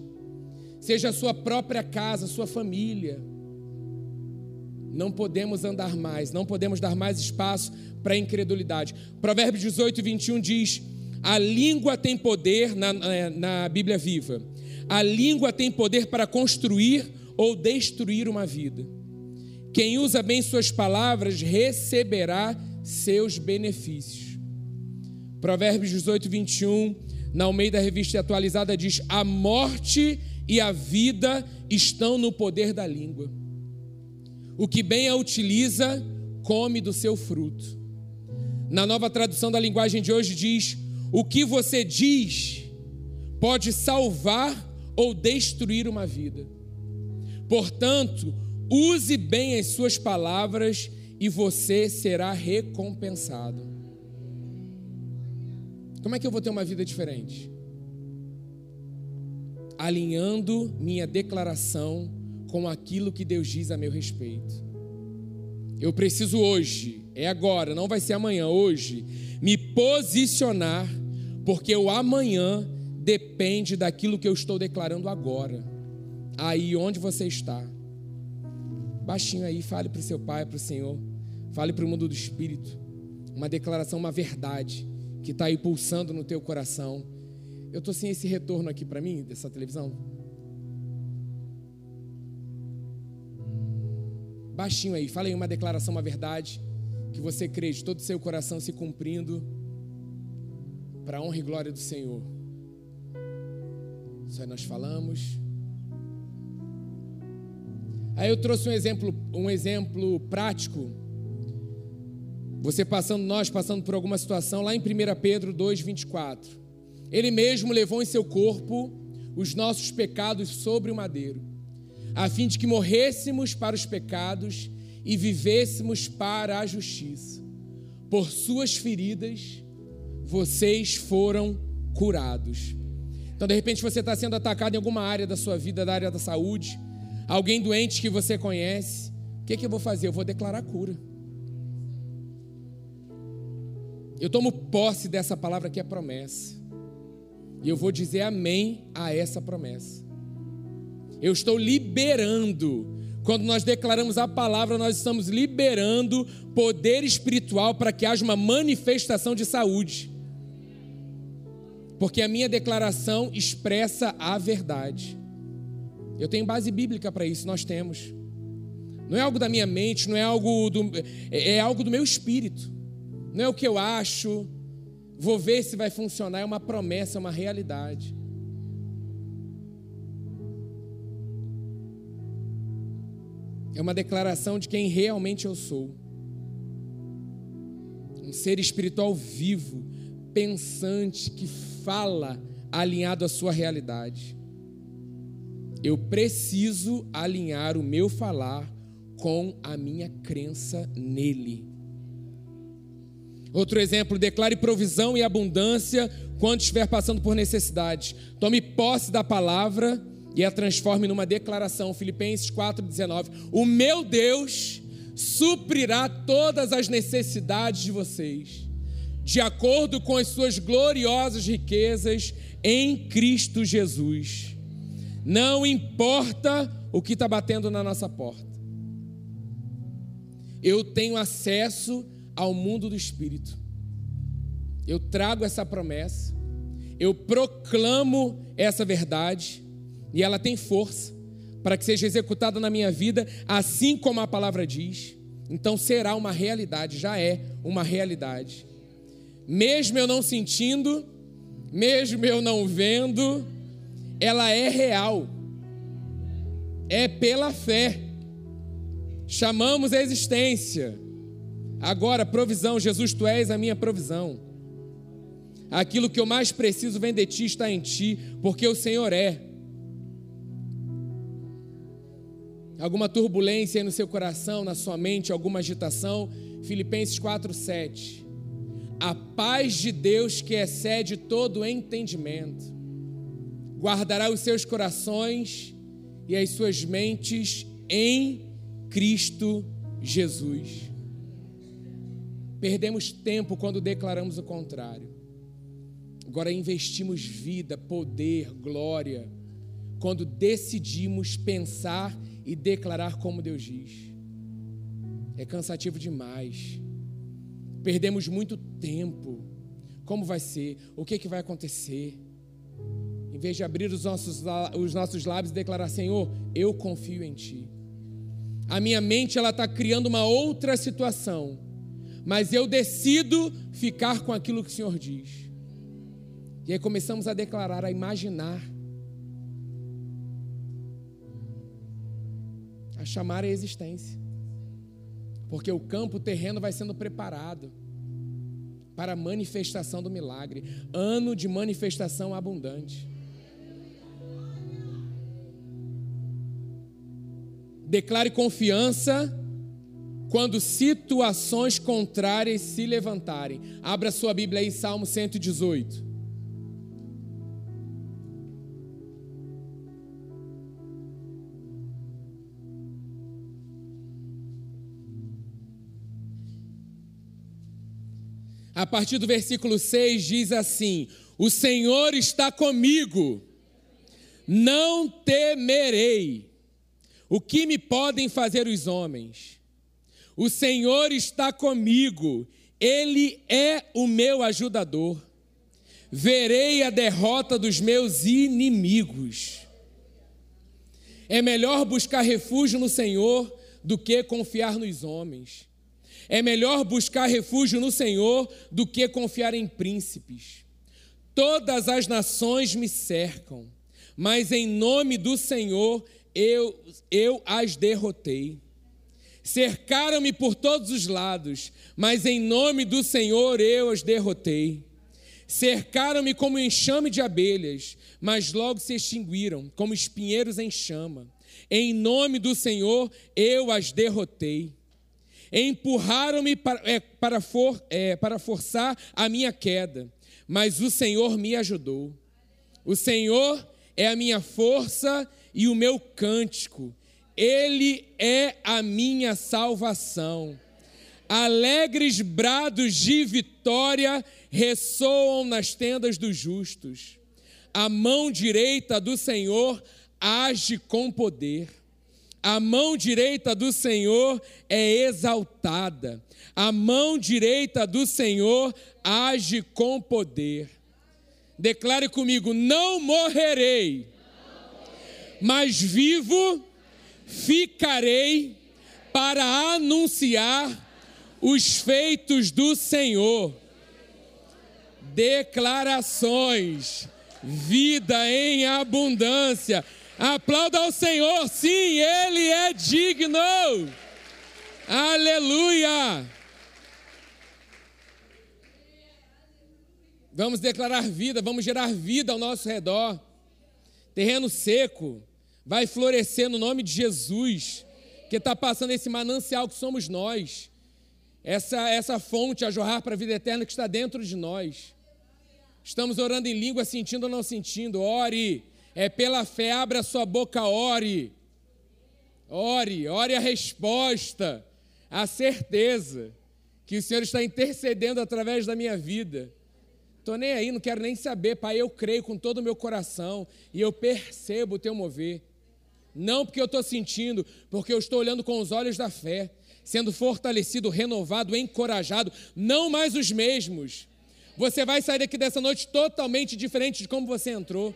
seja a sua própria casa, sua família. Não podemos andar mais, não podemos dar mais espaço para a incredulidade. Provérbios 18, 21 diz: A língua tem poder, na, na Bíblia viva, a língua tem poder para construir ou destruir uma vida. Quem usa bem suas palavras receberá seus benefícios. Provérbios 18, 21, na Almeida Revista Atualizada, diz: A morte e a vida estão no poder da língua. O que bem a utiliza, come do seu fruto. Na nova tradução da linguagem de hoje diz: O que você diz pode salvar ou destruir uma vida. Portanto, use bem as suas palavras e você será recompensado. Como é que eu vou ter uma vida diferente? Alinhando minha declaração com aquilo que Deus diz a meu respeito. Eu preciso hoje, é agora, não vai ser amanhã, hoje, me posicionar, porque o amanhã depende daquilo que eu estou declarando agora. Aí onde você está. Baixinho aí, fale para o seu pai, para o Senhor, fale para o mundo do Espírito. Uma declaração, uma verdade que está aí pulsando no teu coração. Eu estou sem esse retorno aqui para mim, dessa televisão. baixinho aí, fala aí uma declaração, uma verdade que você crê de todo o seu coração se cumprindo para a honra e glória do Senhor. Isso aí nós falamos. Aí eu trouxe um exemplo, um exemplo prático. Você passando, nós passando por alguma situação lá em 1 Pedro 2,24. Ele mesmo levou em seu corpo os nossos pecados sobre o madeiro a fim de que morrêssemos para os pecados e vivêssemos para a justiça. Por suas feridas, vocês foram curados. Então, de repente, você está sendo atacado em alguma área da sua vida, da área da saúde, alguém doente que você conhece. O que, que eu vou fazer? Eu vou declarar cura. Eu tomo posse dessa palavra que é promessa. E eu vou dizer amém a essa promessa. Eu estou liberando. Quando nós declaramos a palavra, nós estamos liberando poder espiritual para que haja uma manifestação de saúde. Porque a minha declaração expressa a verdade. Eu tenho base bíblica para isso, nós temos. Não é algo da minha mente, não é algo do é, é algo do meu espírito. Não é o que eu acho, vou ver se vai funcionar, é uma promessa, é uma realidade. é uma declaração de quem realmente eu sou. Um ser espiritual vivo, pensante, que fala alinhado à sua realidade. Eu preciso alinhar o meu falar com a minha crença nele. Outro exemplo, declare provisão e abundância quando estiver passando por necessidade. Tome posse da palavra e a transforme numa declaração. Filipenses 4,19: O meu Deus suprirá todas as necessidades de vocês, de acordo com as suas gloriosas riquezas em Cristo Jesus. Não importa o que está batendo na nossa porta, eu tenho acesso ao mundo do Espírito. Eu trago essa promessa, eu proclamo essa verdade e ela tem força para que seja executada na minha vida, assim como a palavra diz. Então será uma realidade, já é uma realidade. Mesmo eu não sentindo, mesmo eu não vendo, ela é real. É pela fé. Chamamos a existência. Agora, provisão, Jesus, tu és a minha provisão. Aquilo que eu mais preciso vem de ti, está em ti, porque o Senhor é. alguma turbulência no seu coração, na sua mente, alguma agitação, Filipenses 4:7. A paz de Deus que excede todo entendimento guardará os seus corações e as suas mentes em Cristo Jesus. Perdemos tempo quando declaramos o contrário. Agora investimos vida, poder, glória, quando decidimos pensar e declarar como Deus diz. É cansativo demais. Perdemos muito tempo. Como vai ser? O que, que vai acontecer? Em vez de abrir os nossos, os nossos lábios e declarar: Senhor, eu confio em Ti. A minha mente ela está criando uma outra situação, mas eu decido ficar com aquilo que o Senhor diz. E aí começamos a declarar, a imaginar, a chamar a existência, porque o campo o terreno vai sendo preparado para a manifestação do milagre ano de manifestação abundante. Declare confiança quando situações contrárias se levantarem. Abra sua Bíblia aí, Salmo 118. A partir do versículo 6 diz assim: O Senhor está comigo, não temerei. O que me podem fazer os homens? O Senhor está comigo, Ele é o meu ajudador. Verei a derrota dos meus inimigos. É melhor buscar refúgio no Senhor do que confiar nos homens. É melhor buscar refúgio no Senhor do que confiar em príncipes. Todas as nações me cercam, mas em nome do Senhor eu, eu as derrotei. Cercaram-me por todos os lados, mas em nome do Senhor eu as derrotei. Cercaram-me como enxame de abelhas, mas logo se extinguiram, como espinheiros em chama. Em nome do Senhor eu as derrotei. Empurraram-me para, é, para, for, é, para forçar a minha queda, mas o Senhor me ajudou. O Senhor é a minha força e o meu cântico. Ele é a minha salvação. Alegres brados de vitória ressoam nas tendas dos justos. A mão direita do Senhor age com poder. A mão direita do Senhor é exaltada. A mão direita do Senhor age com poder. Declare comigo: não morrerei mas vivo ficarei para anunciar os feitos do Senhor. Declarações, vida em abundância. Aplauda ao Senhor, sim, Ele é digno. Aleluia. Vamos declarar vida, vamos gerar vida ao nosso redor. Terreno seco vai florescer no nome de Jesus, que está passando esse manancial que somos nós, essa, essa fonte a jorrar para a vida eterna que está dentro de nós. Estamos orando em língua, sentindo ou não sentindo. Ore, é pela fé, abra sua boca, ore. Ore, ore a resposta, a certeza que o Senhor está intercedendo através da minha vida. Estou nem aí, não quero nem saber, Pai. Eu creio com todo o meu coração e eu percebo o teu mover. Não porque eu estou sentindo, porque eu estou olhando com os olhos da fé, sendo fortalecido, renovado, encorajado, não mais os mesmos. Você vai sair daqui dessa noite totalmente diferente de como você entrou.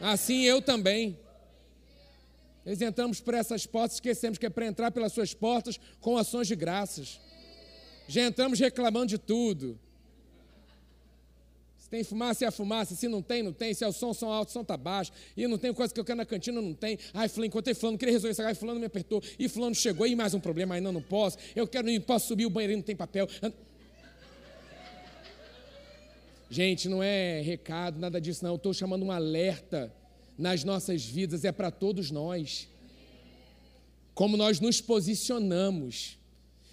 Assim eu também. Nós entramos por essas portas, esquecemos que é para entrar pelas suas portas com ações de graças. Já entramos reclamando de tudo. Se tem fumaça, é a fumaça. Se não tem, não tem. Se é o som, som alto, som está baixo. E não tem coisa que eu quero na cantina, não tem. Ai, fulano, encontrei fulano, queria resolver isso. Ai, fulano me apertou. E fulano chegou. E mais um problema, ainda não, não posso. Eu quero ir, posso subir o banheiro, não tem papel. Gente, não é recado, nada disso, não. Eu estou chamando um alerta nas nossas vidas, é para todos nós. Como nós nos posicionamos.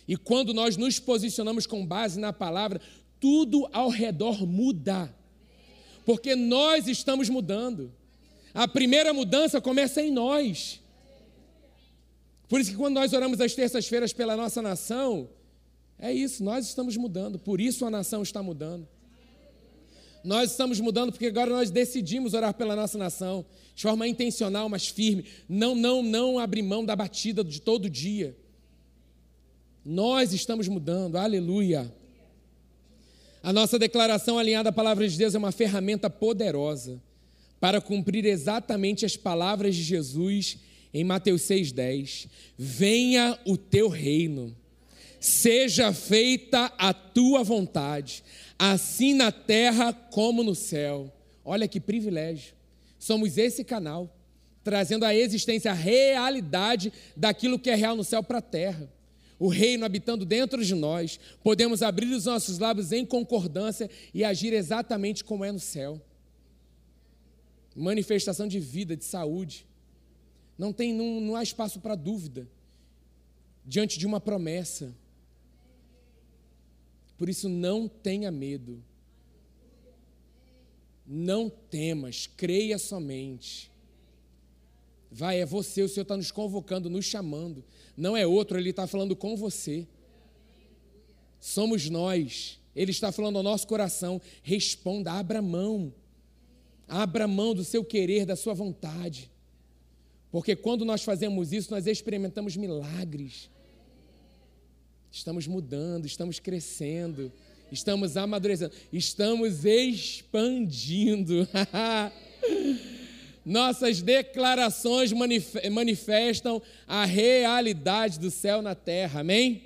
E quando nós nos posicionamos com base na palavra, tudo ao redor muda. Porque nós estamos mudando. A primeira mudança começa em nós. Por isso que quando nós oramos às terças-feiras pela nossa nação, é isso, nós estamos mudando, por isso a nação está mudando. Nós estamos mudando porque agora nós decidimos orar pela nossa nação de forma intencional, mas firme. Não, não, não abrir mão da batida de todo dia. Nós estamos mudando, aleluia. A nossa declaração alinhada à palavra de Deus é uma ferramenta poderosa para cumprir exatamente as palavras de Jesus em Mateus 6,10: Venha o teu reino, seja feita a tua vontade, assim na terra como no céu. Olha que privilégio. Somos esse canal, trazendo à existência a realidade daquilo que é real no céu para a terra o reino habitando dentro de nós, podemos abrir os nossos lábios em concordância e agir exatamente como é no céu. Manifestação de vida, de saúde. Não, tem, não, não há espaço para dúvida diante de uma promessa. Por isso, não tenha medo. Não temas, creia somente. Vai, é você, o Senhor está nos convocando, nos chamando. Não é outro, Ele está falando com você. Somos nós. Ele está falando ao nosso coração. Responda, abra mão. Abra mão do seu querer, da sua vontade. Porque quando nós fazemos isso, nós experimentamos milagres. Estamos mudando, estamos crescendo, estamos amadurecendo, estamos expandindo. Nossas declarações manifestam a realidade do céu na terra, amém?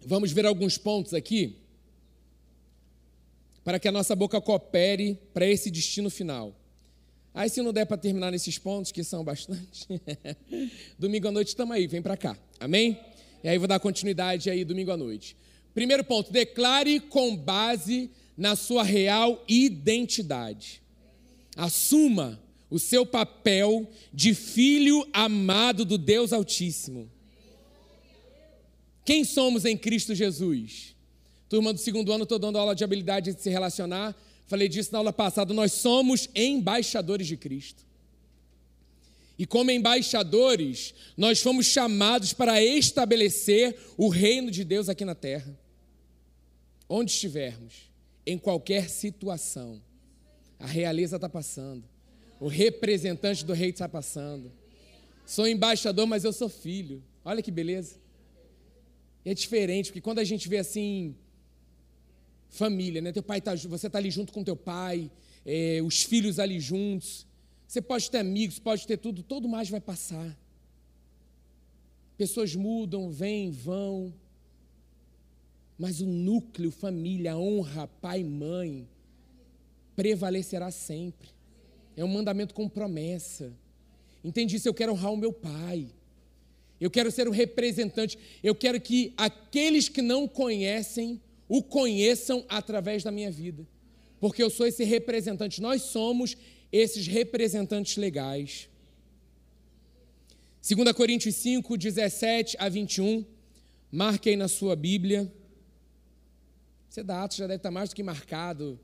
Vamos ver alguns pontos aqui para que a nossa boca coopere para esse destino final. Aí, se não der para terminar nesses pontos, que são bastante, domingo à noite estamos aí, vem para cá, amém? E aí vou dar continuidade aí domingo à noite. Primeiro ponto, declare com base na sua real identidade. Assuma o seu papel de filho amado do Deus Altíssimo. Quem somos em Cristo Jesus? Turma do segundo ano, estou dando aula de habilidade de se relacionar. Falei disso na aula passada. Nós somos embaixadores de Cristo. E como embaixadores, nós fomos chamados para estabelecer o reino de Deus aqui na terra. Onde estivermos em qualquer situação. A realeza está passando. O representante do rei está passando. Sou embaixador, mas eu sou filho. Olha que beleza. E é diferente, porque quando a gente vê assim, família, né? Teu pai tá, você está ali junto com teu pai, é, os filhos ali juntos. Você pode ter amigos, pode ter tudo, todo mais vai passar. Pessoas mudam, vêm, vão. Mas o núcleo, família, honra, pai e mãe, prevalecerá sempre. É um mandamento com promessa. Entendi isso, eu quero honrar o meu pai. Eu quero ser o representante. Eu quero que aqueles que não conhecem o conheçam através da minha vida. Porque eu sou esse representante. Nós somos esses representantes legais. 2 Coríntios 5, 17 a 21. Marque aí na sua Bíblia. Você da Atos já deve estar mais do que marcado,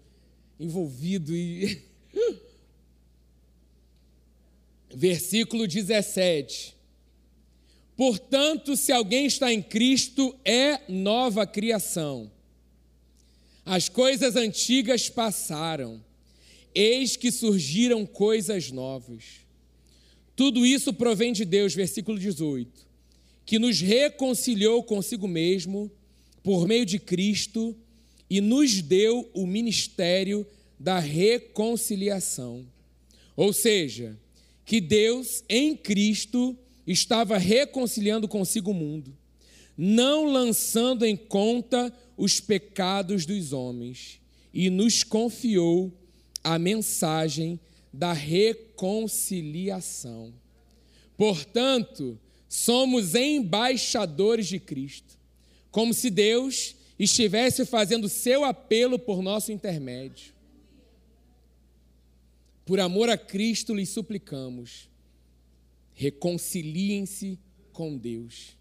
envolvido e. Versículo 17. Portanto, se alguém está em Cristo, é nova criação. As coisas antigas passaram, eis que surgiram coisas novas. Tudo isso provém de Deus, versículo 18, que nos reconciliou consigo mesmo por meio de Cristo e nos deu o ministério da reconciliação. Ou seja, que Deus em Cristo estava reconciliando consigo o mundo, não lançando em conta os pecados dos homens, e nos confiou a mensagem da reconciliação. Portanto, somos embaixadores de Cristo, como se Deus estivesse fazendo seu apelo por nosso intermédio. Por amor a Cristo lhe suplicamos, reconciliem-se com Deus.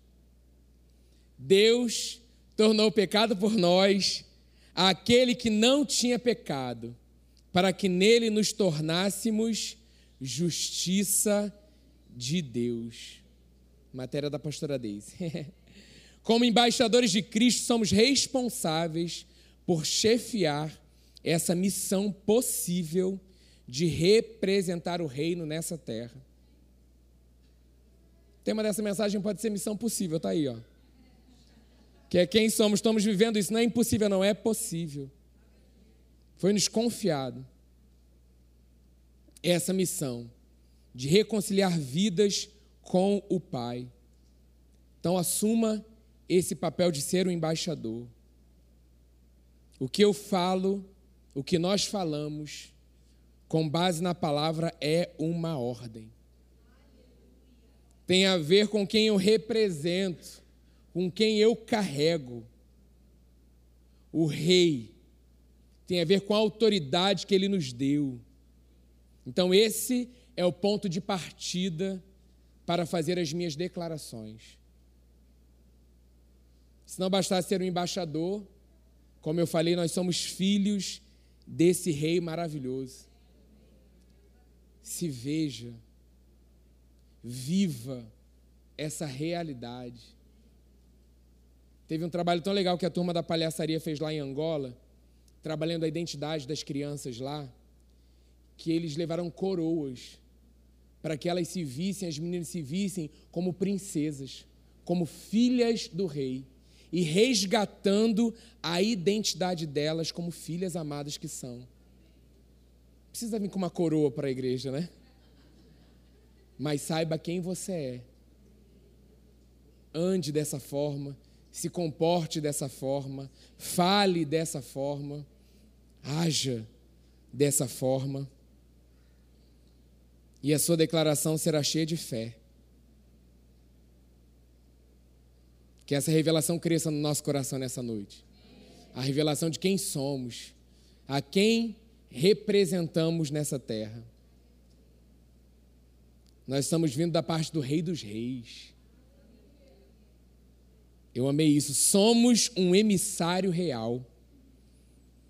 Deus tornou pecado por nós aquele que não tinha pecado, para que nele nos tornássemos justiça de Deus. Matéria da pastora Deise. Como embaixadores de Cristo, somos responsáveis por chefiar essa missão possível de representar o reino nessa terra. O tema dessa mensagem pode ser missão possível, tá aí, ó. Que é quem somos, estamos vivendo isso. Não é impossível, não é possível. Foi nos confiado essa missão de reconciliar vidas com o Pai. Então, assuma esse papel de ser o embaixador. O que eu falo, o que nós falamos, com base na palavra, é uma ordem. Tem a ver com quem eu represento, com quem eu carrego. O rei tem a ver com a autoridade que ele nos deu. Então, esse é o ponto de partida para fazer as minhas declarações. Se não bastasse ser um embaixador, como eu falei, nós somos filhos desse rei maravilhoso. Se veja, viva essa realidade. Teve um trabalho tão legal que a turma da palhaçaria fez lá em Angola, trabalhando a identidade das crianças lá, que eles levaram coroas para que elas se vissem, as meninas se vissem como princesas, como filhas do rei e resgatando a identidade delas como filhas amadas que são. Precisa vir com uma coroa para a igreja, né? Mas saiba quem você é. Ande dessa forma, se comporte dessa forma, fale dessa forma, haja dessa forma. E a sua declaração será cheia de fé. Que essa revelação cresça no nosso coração nessa noite. A revelação de quem somos, a quem representamos nessa terra. Nós estamos vindo da parte do Rei dos Reis. Eu amei isso. Somos um emissário real.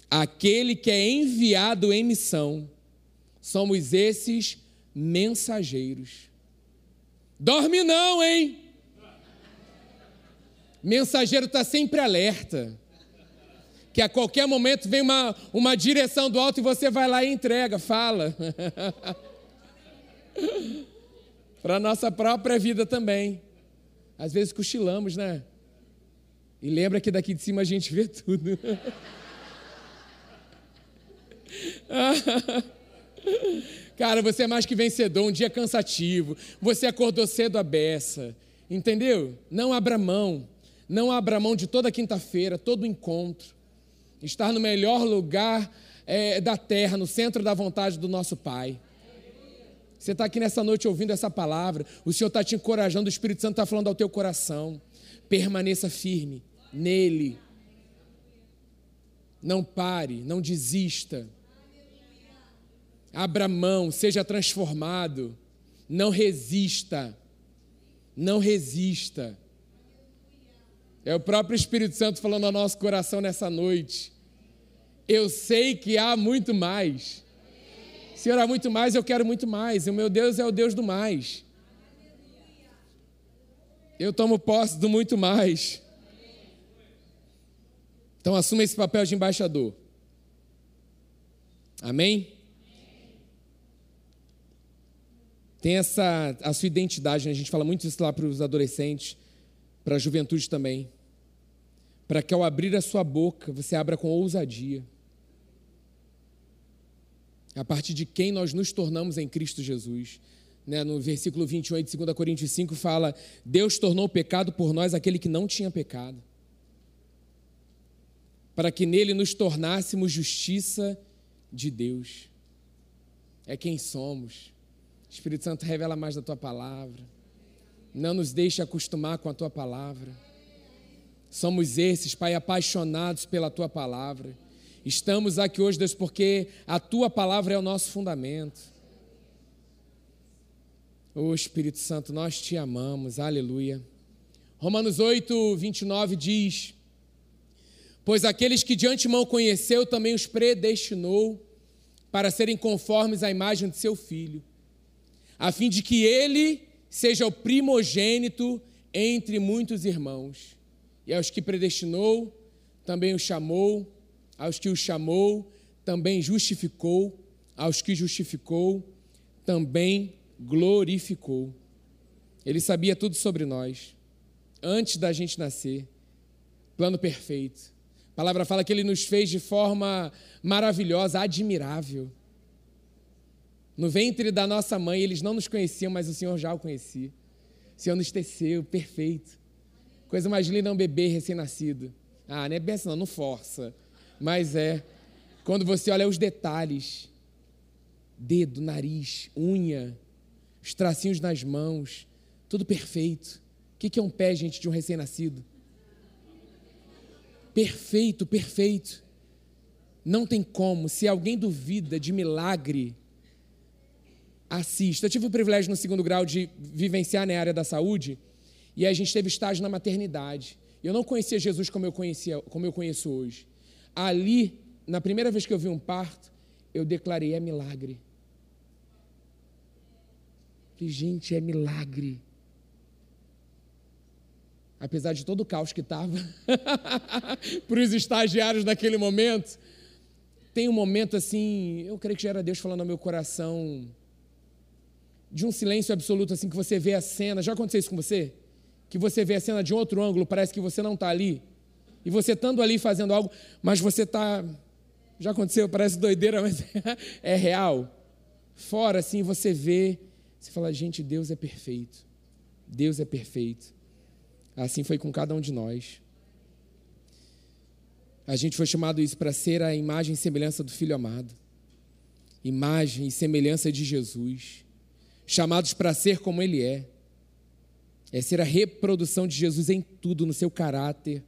Aquele que é enviado em missão. Somos esses mensageiros. Dorme não, hein? Mensageiro está sempre alerta. Que a qualquer momento vem uma, uma direção do alto e você vai lá e entrega, fala. Para a nossa própria vida também. Às vezes cochilamos, né? E lembra que daqui de cima a gente vê tudo. Cara, você é mais que vencedor, um dia cansativo. Você acordou cedo a beça. Entendeu? Não abra mão. Não abra mão de toda quinta-feira, todo encontro, estar no melhor lugar é, da terra, no centro da vontade do nosso Pai. Você está aqui nessa noite ouvindo essa palavra, o Senhor está te encorajando, o Espírito Santo está falando ao teu coração. Permaneça firme nele. Não pare, não desista. Abra mão, seja transformado. Não resista. Não resista. É o próprio Espírito Santo falando ao nosso coração nessa noite. Eu sei que há muito mais. Senhor, há muito mais, eu quero muito mais. E o meu Deus é o Deus do mais. Eu tomo posse do muito mais. Então assuma esse papel de embaixador. Amém? Tem essa a sua identidade, né? a gente fala muito isso lá para os adolescentes, para a juventude também para que ao abrir a sua boca você abra com ousadia. A partir de quem nós nos tornamos em Cristo Jesus. Né? No versículo 28 de 2 Coríntios 5 fala: Deus tornou pecado por nós aquele que não tinha pecado, para que nele nos tornássemos justiça de Deus. É quem somos. O Espírito Santo revela mais da tua palavra. Não nos deixe acostumar com a tua palavra. Somos esses, Pai, apaixonados pela tua palavra. Estamos aqui hoje, Deus, porque a tua palavra é o nosso fundamento. Ô Espírito Santo, nós te amamos, aleluia. Romanos 8, 29 diz: Pois aqueles que de antemão conheceu também os predestinou para serem conformes à imagem de seu filho, a fim de que ele seja o primogênito entre muitos irmãos. E aos que predestinou, também os chamou, aos que os chamou, também justificou, aos que justificou, também glorificou. Ele sabia tudo sobre nós, antes da gente nascer. Plano perfeito. A palavra fala que ele nos fez de forma maravilhosa, admirável. No ventre da nossa mãe, eles não nos conheciam, mas o Senhor já o conhecia. O Senhor nos teceu, perfeito. Coisa mais linda é um bebê recém-nascido. Ah, não é bem assim, não, não força. Mas é. Quando você olha os detalhes: dedo, nariz, unha, os tracinhos nas mãos, tudo perfeito. O que é um pé, gente, de um recém-nascido? Perfeito, perfeito. Não tem como. Se alguém duvida de milagre, assista. Eu tive o privilégio no segundo grau de vivenciar na área da saúde e a gente teve estágio na maternidade. Eu não conhecia Jesus como eu conhecia, como eu conheço hoje. Ali, na primeira vez que eu vi um parto, eu declarei é milagre. Falei, gente, é milagre. Apesar de todo o caos que estava para os estagiários naquele momento, tem um momento assim, eu creio que já era Deus falando ao meu coração, de um silêncio absoluto, assim, que você vê a cena. Já aconteceu isso com você? Que você vê a cena de outro ângulo, parece que você não está ali. E você estando ali fazendo algo, mas você está. Já aconteceu, parece doideira, mas é real. Fora, assim, você vê você fala, gente, Deus é perfeito. Deus é perfeito. Assim foi com cada um de nós. A gente foi chamado isso para ser a imagem e semelhança do Filho amado. Imagem e semelhança de Jesus. Chamados para ser como Ele é. É ser a reprodução de Jesus em tudo, no seu caráter,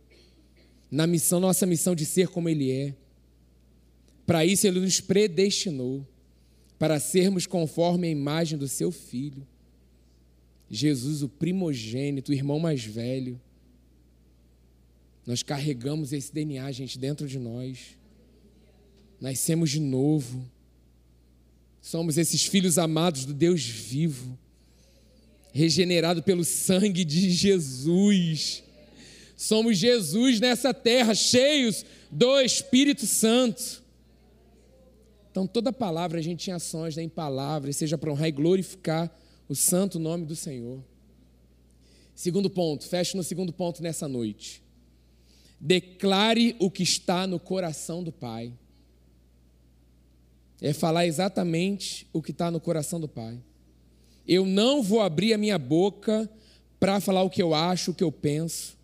na missão, nossa missão de ser como Ele é. Para isso, Ele nos predestinou para sermos conforme a imagem do seu filho. Jesus, o primogênito, o irmão mais velho. Nós carregamos esse DNA, gente, dentro de nós. Nascemos de novo. Somos esses filhos amados do Deus vivo, regenerado pelo sangue de Jesus. Somos Jesus nessa terra, cheios do Espírito Santo. Então, toda palavra, a gente tinha ações né, em palavras, seja para honrar e glorificar o santo nome do Senhor. Segundo ponto, fecho no segundo ponto nessa noite. Declare o que está no coração do Pai. É falar exatamente o que está no coração do Pai. Eu não vou abrir a minha boca para falar o que eu acho, o que eu penso.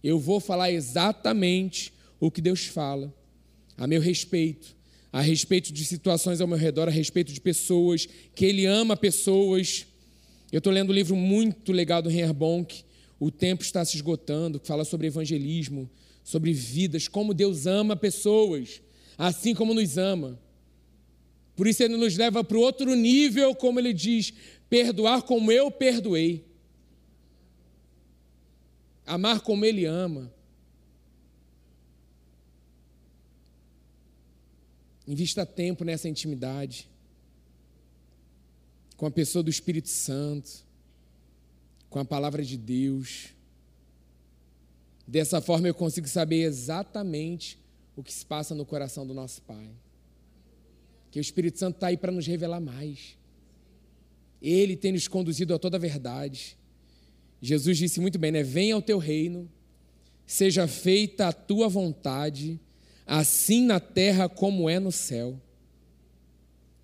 Eu vou falar exatamente o que Deus fala, a meu respeito, a respeito de situações ao meu redor, a respeito de pessoas, que ele ama pessoas. Eu estou lendo um livro muito legal do Reinhard Bonk, O Tempo Está Se Esgotando, que fala sobre evangelismo, sobre vidas, como Deus ama pessoas, assim como nos ama. Por isso ele nos leva para outro nível, como ele diz, perdoar como eu perdoei. Amar como ele ama. Invista tempo nessa intimidade com a pessoa do Espírito Santo, com a palavra de Deus. Dessa forma eu consigo saber exatamente o que se passa no coração do nosso Pai. Que o Espírito Santo está aí para nos revelar mais. Ele tem nos conduzido a toda a verdade. Jesus disse muito bem, né? Venha ao teu reino, seja feita a tua vontade assim na terra como é no céu.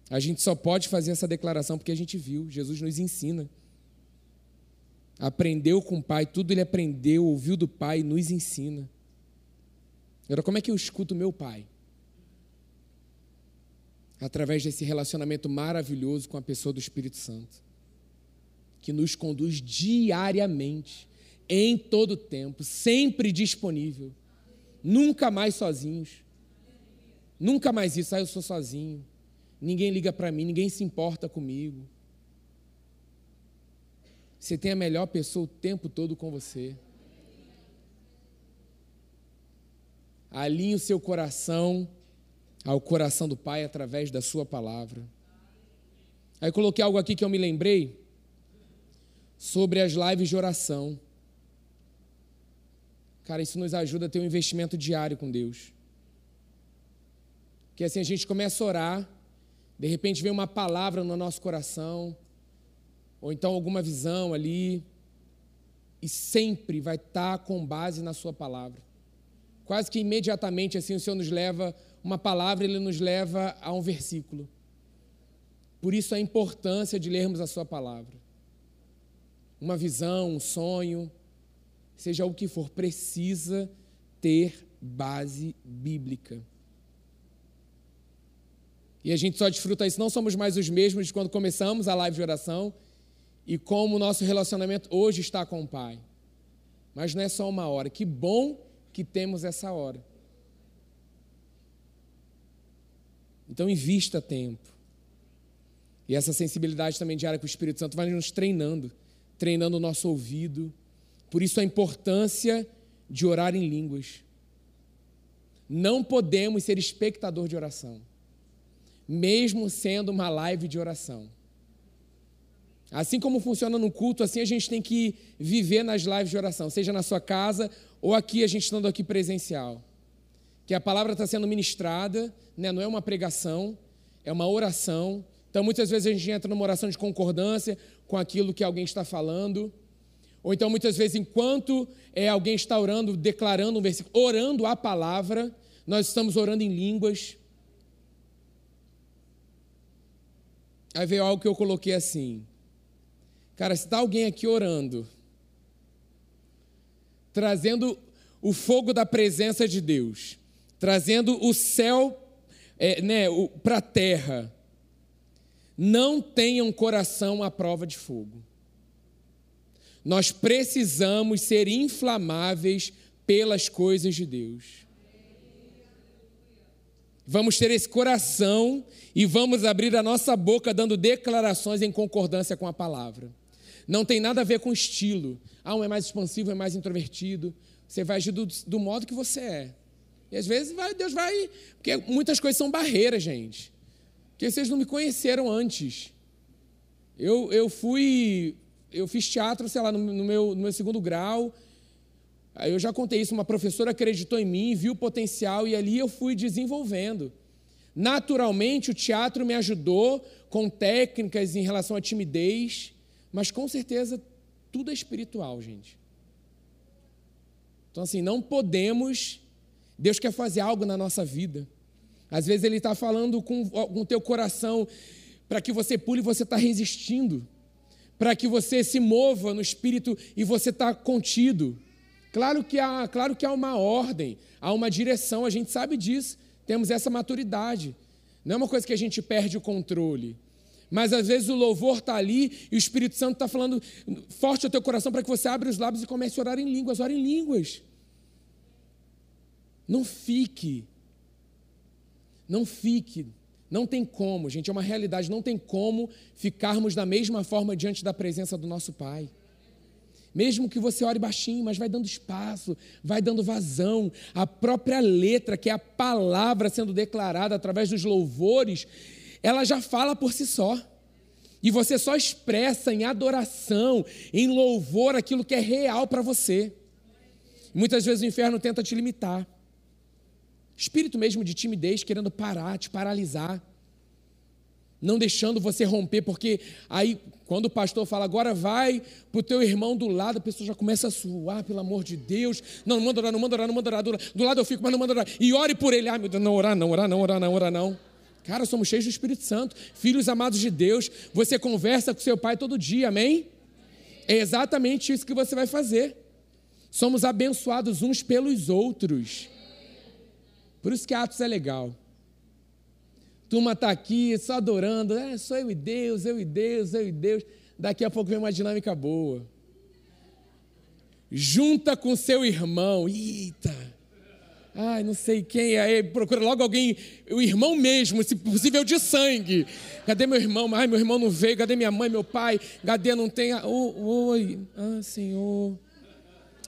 A gente só pode fazer essa declaração porque a gente viu, Jesus nos ensina. Aprendeu com o Pai, tudo ele aprendeu, ouviu do Pai, nos ensina. Agora, como é que eu escuto meu Pai? Através desse relacionamento maravilhoso com a pessoa do Espírito Santo, que nos conduz diariamente, em todo tempo, sempre disponível Nunca mais sozinhos. Nunca mais isso. Ah, eu sou sozinho. Ninguém liga para mim, ninguém se importa comigo. você tem a melhor pessoa o tempo todo com você. Alinhe o seu coração ao coração do Pai através da Sua palavra. Aí coloquei algo aqui que eu me lembrei sobre as lives de oração. Cara, isso nos ajuda a ter um investimento diário com Deus. Que assim a gente começa a orar, de repente vem uma palavra no nosso coração, ou então alguma visão ali, e sempre vai estar com base na Sua palavra. Quase que imediatamente assim o Senhor nos leva uma palavra, ele nos leva a um versículo. Por isso a importância de lermos a Sua palavra. Uma visão, um sonho, seja o que for, precisa ter base bíblica. E a gente só desfruta isso, não somos mais os mesmos de quando começamos a live de oração e como o nosso relacionamento hoje está com o Pai. Mas não é só uma hora. Que bom que temos essa hora. Então, invista tempo. E essa sensibilidade também diária com o Espírito Santo vai nos treinando, treinando o nosso ouvido. Por isso, a importância de orar em línguas. Não podemos ser espectador de oração, mesmo sendo uma live de oração. Assim como funciona no culto, assim a gente tem que viver nas lives de oração, seja na sua casa ou aqui, a gente estando aqui presencial. Que a palavra está sendo ministrada, né? não é uma pregação, é uma oração. Então, muitas vezes a gente entra numa oração de concordância com aquilo que alguém está falando. Ou então, muitas vezes, enquanto é, alguém está orando, declarando um versículo, orando a palavra, nós estamos orando em línguas. Aí veio algo que eu coloquei assim: Cara, se está alguém aqui orando, trazendo o fogo da presença de Deus, trazendo o céu é, né, para a terra, não tenha um coração à prova de fogo. Nós precisamos ser inflamáveis pelas coisas de Deus. Vamos ter esse coração e vamos abrir a nossa boca dando declarações em concordância com a palavra. Não tem nada a ver com estilo. Ah, um é mais expansivo, é mais introvertido. Você vai agir do, do modo que você é. E às vezes vai, Deus vai. Porque muitas coisas são barreiras, gente. Porque vocês não me conheceram antes. Eu, eu fui. Eu fiz teatro, sei lá, no, no meu, no meu segundo grau. Aí eu já contei isso. Uma professora acreditou em mim, viu o potencial e ali eu fui desenvolvendo. Naturalmente, o teatro me ajudou com técnicas em relação à timidez. Mas com certeza tudo é espiritual, gente. Então, assim, não podemos. Deus quer fazer algo na nossa vida. Às vezes Ele está falando com, o teu coração para que você pule e você está resistindo. Para que você se mova no espírito e você está contido. Claro que, há, claro que há uma ordem, há uma direção, a gente sabe disso, temos essa maturidade. Não é uma coisa que a gente perde o controle. Mas às vezes o louvor está ali e o Espírito Santo está falando forte ao teu coração para que você abra os lábios e comece a orar em línguas. Ore em línguas. Não fique. Não fique. Não tem como, gente, é uma realidade. Não tem como ficarmos da mesma forma diante da presença do nosso Pai. Mesmo que você ore baixinho, mas vai dando espaço, vai dando vazão. A própria letra, que é a palavra sendo declarada através dos louvores, ela já fala por si só. E você só expressa em adoração, em louvor, aquilo que é real para você. Muitas vezes o inferno tenta te limitar. Espírito mesmo de timidez, querendo parar, te paralisar. Não deixando você romper, porque aí, quando o pastor fala, agora vai para o teu irmão do lado, a pessoa já começa a suar, pelo amor de Deus. Não, não manda orar, não manda orar, não manda orar. Do lado eu fico, mas não manda orar. E ore por ele. Ah, meu Deus, não orar, não orar, não orar, não orar, não. Cara, somos cheios do Espírito Santo, filhos amados de Deus. Você conversa com seu pai todo dia, amém? É exatamente isso que você vai fazer. Somos abençoados uns pelos outros. Por isso que Atos é legal. Turma está aqui só adorando, é, sou eu e Deus, eu e Deus, eu e Deus. Daqui a pouco vem uma dinâmica boa. Junta com seu irmão, eita, Ai, não sei quem. Aí procura logo alguém, o irmão mesmo, se possível de sangue. Cadê meu irmão? Ai, meu irmão não veio. Cadê minha mãe, meu pai? Cadê não tem? Oh, oi. Ah, Senhor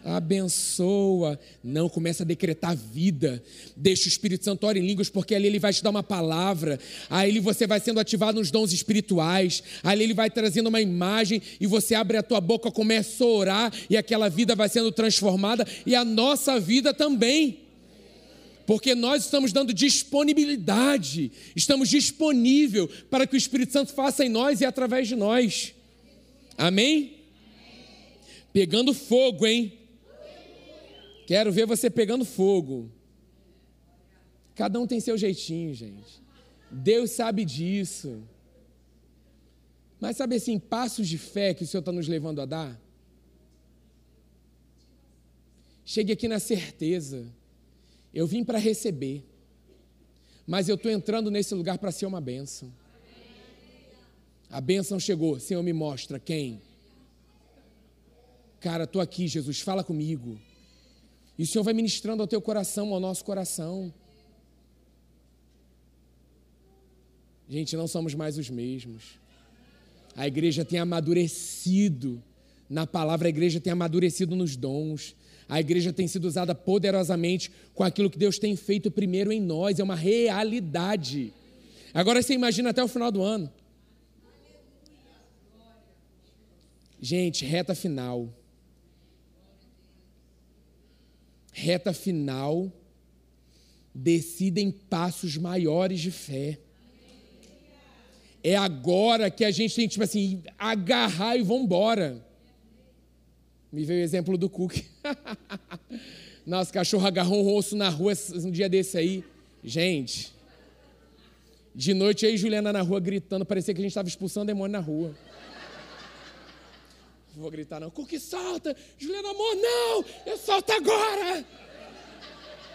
abençoa. Não, começa a decretar vida. Deixa o Espírito Santo orar em línguas, porque ali ele vai te dar uma palavra. Aí você vai sendo ativado nos dons espirituais. Ali ele vai trazendo uma imagem e você abre a tua boca, começa a orar e aquela vida vai sendo transformada e a nossa vida também. Porque nós estamos dando disponibilidade, estamos disponível para que o Espírito Santo faça em nós e através de nós. Amém? Pegando fogo, hein? Quero ver você pegando fogo. Cada um tem seu jeitinho, gente. Deus sabe disso. Mas sabe assim, passos de fé que o Senhor está nos levando a dar? Chegue aqui na certeza. Eu vim para receber. Mas eu estou entrando nesse lugar para ser uma bênção. A bênção chegou. Senhor, me mostra quem. Cara, estou aqui, Jesus, fala comigo. E o Senhor vai ministrando ao teu coração, ao nosso coração. Gente, não somos mais os mesmos. A igreja tem amadurecido na palavra, a igreja tem amadurecido nos dons. A igreja tem sido usada poderosamente com aquilo que Deus tem feito primeiro em nós, é uma realidade. Agora você imagina até o final do ano. Gente, reta final. Reta final, decidem passos maiores de fé. É agora que a gente tem, tipo assim, agarrar e vambora. Me veio o exemplo do Cook. Nosso cachorro agarrou um rosto na rua um dia desse aí. Gente, de noite aí Juliana na rua gritando, parecia que a gente estava expulsando demônio na rua. Vou gritar não. Cook, solta! Juliana, amor, não! Eu solto agora!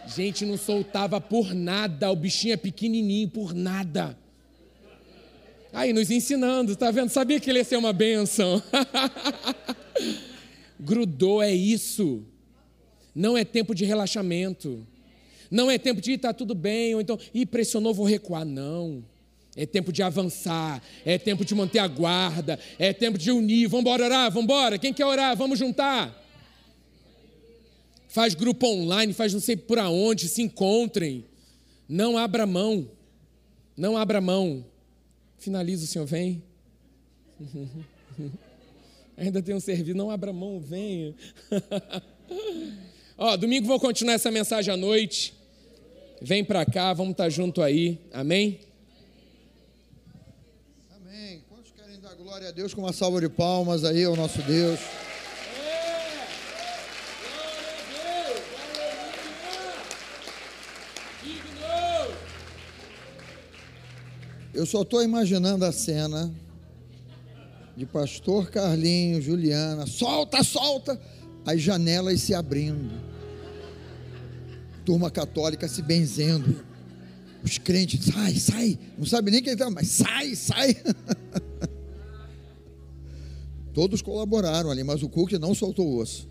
Gente, não soltava por nada. O bichinho é pequenininho, por nada. Aí, nos ensinando, tá vendo? Sabia que ele ia ser uma benção. Grudou, é isso. Não é tempo de relaxamento. Não é tempo de, tá tudo bem, ou então, ih, pressionou, vou recuar. Não. É tempo de avançar, é tempo de manter a guarda, é tempo de unir. Vamos orar, vamos embora. Quem quer orar? Vamos juntar. Faz grupo online, faz não sei por aonde, se encontrem. Não abra mão. Não abra mão. Finaliza, o Senhor vem. Ainda tem um serviço, não abra mão, venha. Ó, domingo vou continuar essa mensagem à noite. Vem para cá, vamos estar junto aí. Amém? Glória a Deus com uma salva de palmas aí ao nosso Deus. Eu só estou imaginando a cena de pastor Carlinho, Juliana, solta, solta, as janelas se abrindo, turma católica se benzendo, os crentes, sai, sai, não sabe nem quem está, mas sai, sai. Todos colaboraram ali, mas o Cook não soltou o osso.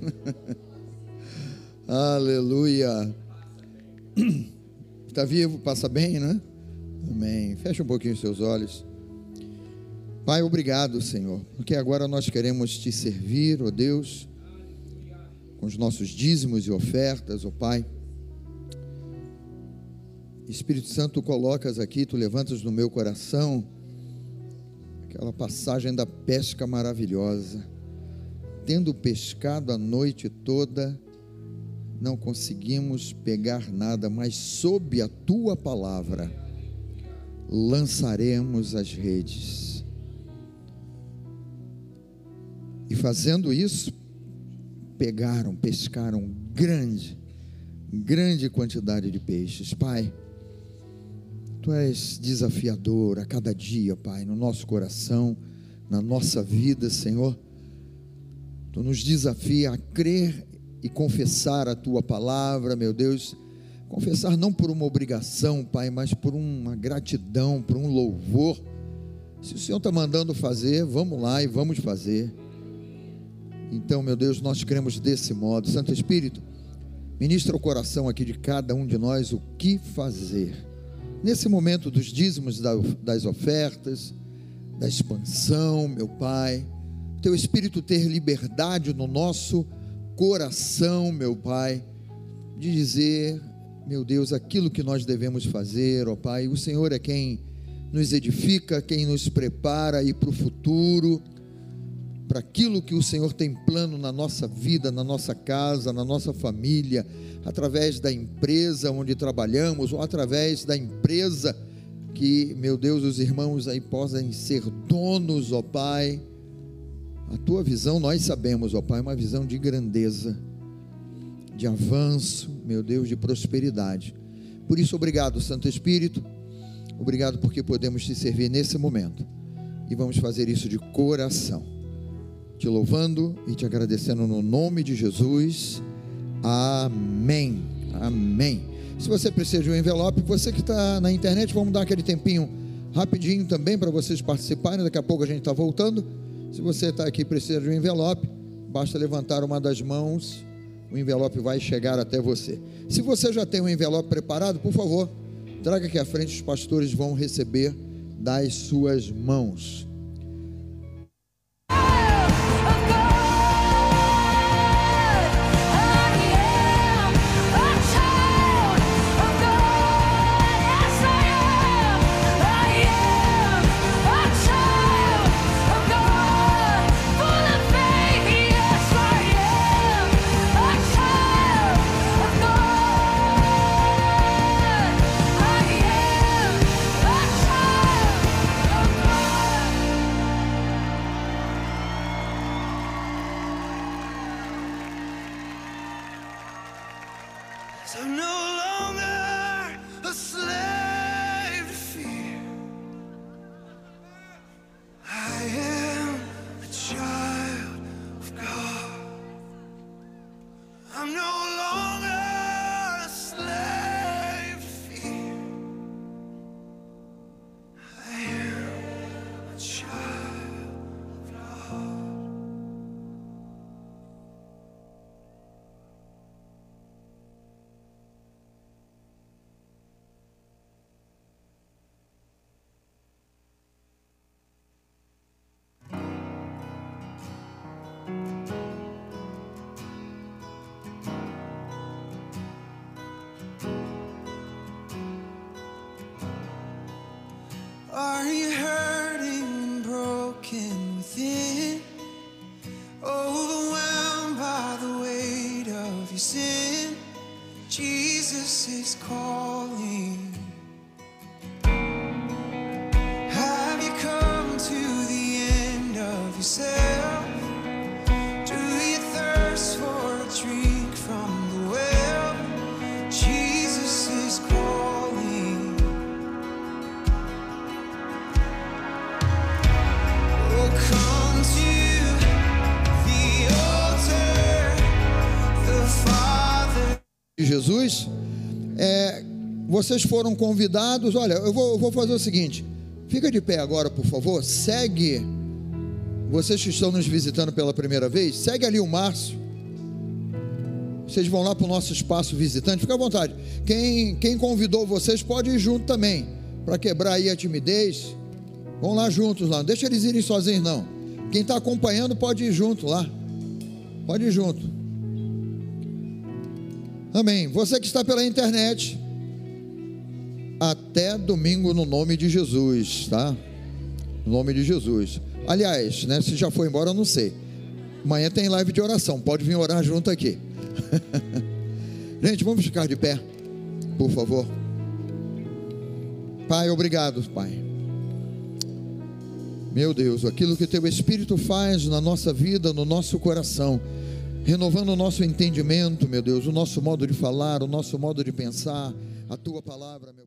Aleluia. Está vivo, passa bem, né? Amém. Fecha um pouquinho os seus olhos. Pai, obrigado, Senhor, porque agora nós queremos te servir, ó Deus, com os nossos dízimos e ofertas, ó Pai. Espírito Santo, tu colocas aqui, tu levantas no meu coração aquela passagem da pesca maravilhosa. Tendo pescado a noite toda, não conseguimos pegar nada, mas sob a tua palavra lançaremos as redes. E fazendo isso, pegaram, pescaram grande, grande quantidade de peixes. Pai, Tu és desafiador a cada dia, Pai, no nosso coração, na nossa vida, Senhor. Tu nos desafia a crer e confessar a tua palavra, meu Deus. Confessar não por uma obrigação, Pai, mas por uma gratidão, por um louvor. Se o Senhor está mandando fazer, vamos lá e vamos fazer. Então, meu Deus, nós cremos desse modo. Santo Espírito, Ministra o coração aqui de cada um de nós o que fazer. Nesse momento dos dízimos, das ofertas, da expansão, meu Pai, Teu Espírito ter liberdade no nosso coração, meu Pai, de dizer, meu Deus, aquilo que nós devemos fazer, ó Pai. O Senhor é quem nos edifica, quem nos prepara aí para o futuro, para aquilo que o Senhor tem plano na nossa vida, na nossa casa, na nossa família, através da empresa onde trabalhamos, ou através da empresa que, meu Deus, os irmãos aí possam ser donos, ó Pai. A tua visão, nós sabemos, ó Pai, é uma visão de grandeza, de avanço, meu Deus, de prosperidade. Por isso, obrigado, Santo Espírito. Obrigado porque podemos te servir nesse momento. E vamos fazer isso de coração. Te louvando e te agradecendo no nome de Jesus. Amém. Amém. Se você precisa de um envelope, você que está na internet, vamos dar aquele tempinho rapidinho também para vocês participarem. Daqui a pouco a gente está voltando. Se você está aqui e precisa de um envelope, basta levantar uma das mãos, o envelope vai chegar até você. Se você já tem um envelope preparado, por favor, traga aqui à frente, os pastores vão receber das suas mãos. Vocês foram convidados. Olha, eu vou, eu vou fazer o seguinte: fica de pé agora, por favor. Segue, vocês que estão nos visitando pela primeira vez, segue ali o Márcio. Vocês vão lá para o nosso espaço visitante, fica à vontade. Quem, quem convidou vocês pode ir junto também, para quebrar aí a timidez. Vão lá juntos lá, não deixa eles irem sozinhos não. Quem está acompanhando pode ir junto lá. Pode ir junto. Amém. Você que está pela internet, até domingo no nome de Jesus, tá? No nome de Jesus. Aliás, né, se já foi embora, eu não sei. Amanhã tem live de oração, pode vir orar junto aqui. Gente, vamos ficar de pé, por favor. Pai, obrigado, Pai. Meu Deus, aquilo que teu Espírito faz na nossa vida, no nosso coração renovando o nosso entendimento, meu Deus, o nosso modo de falar, o nosso modo de pensar, a tua palavra, meu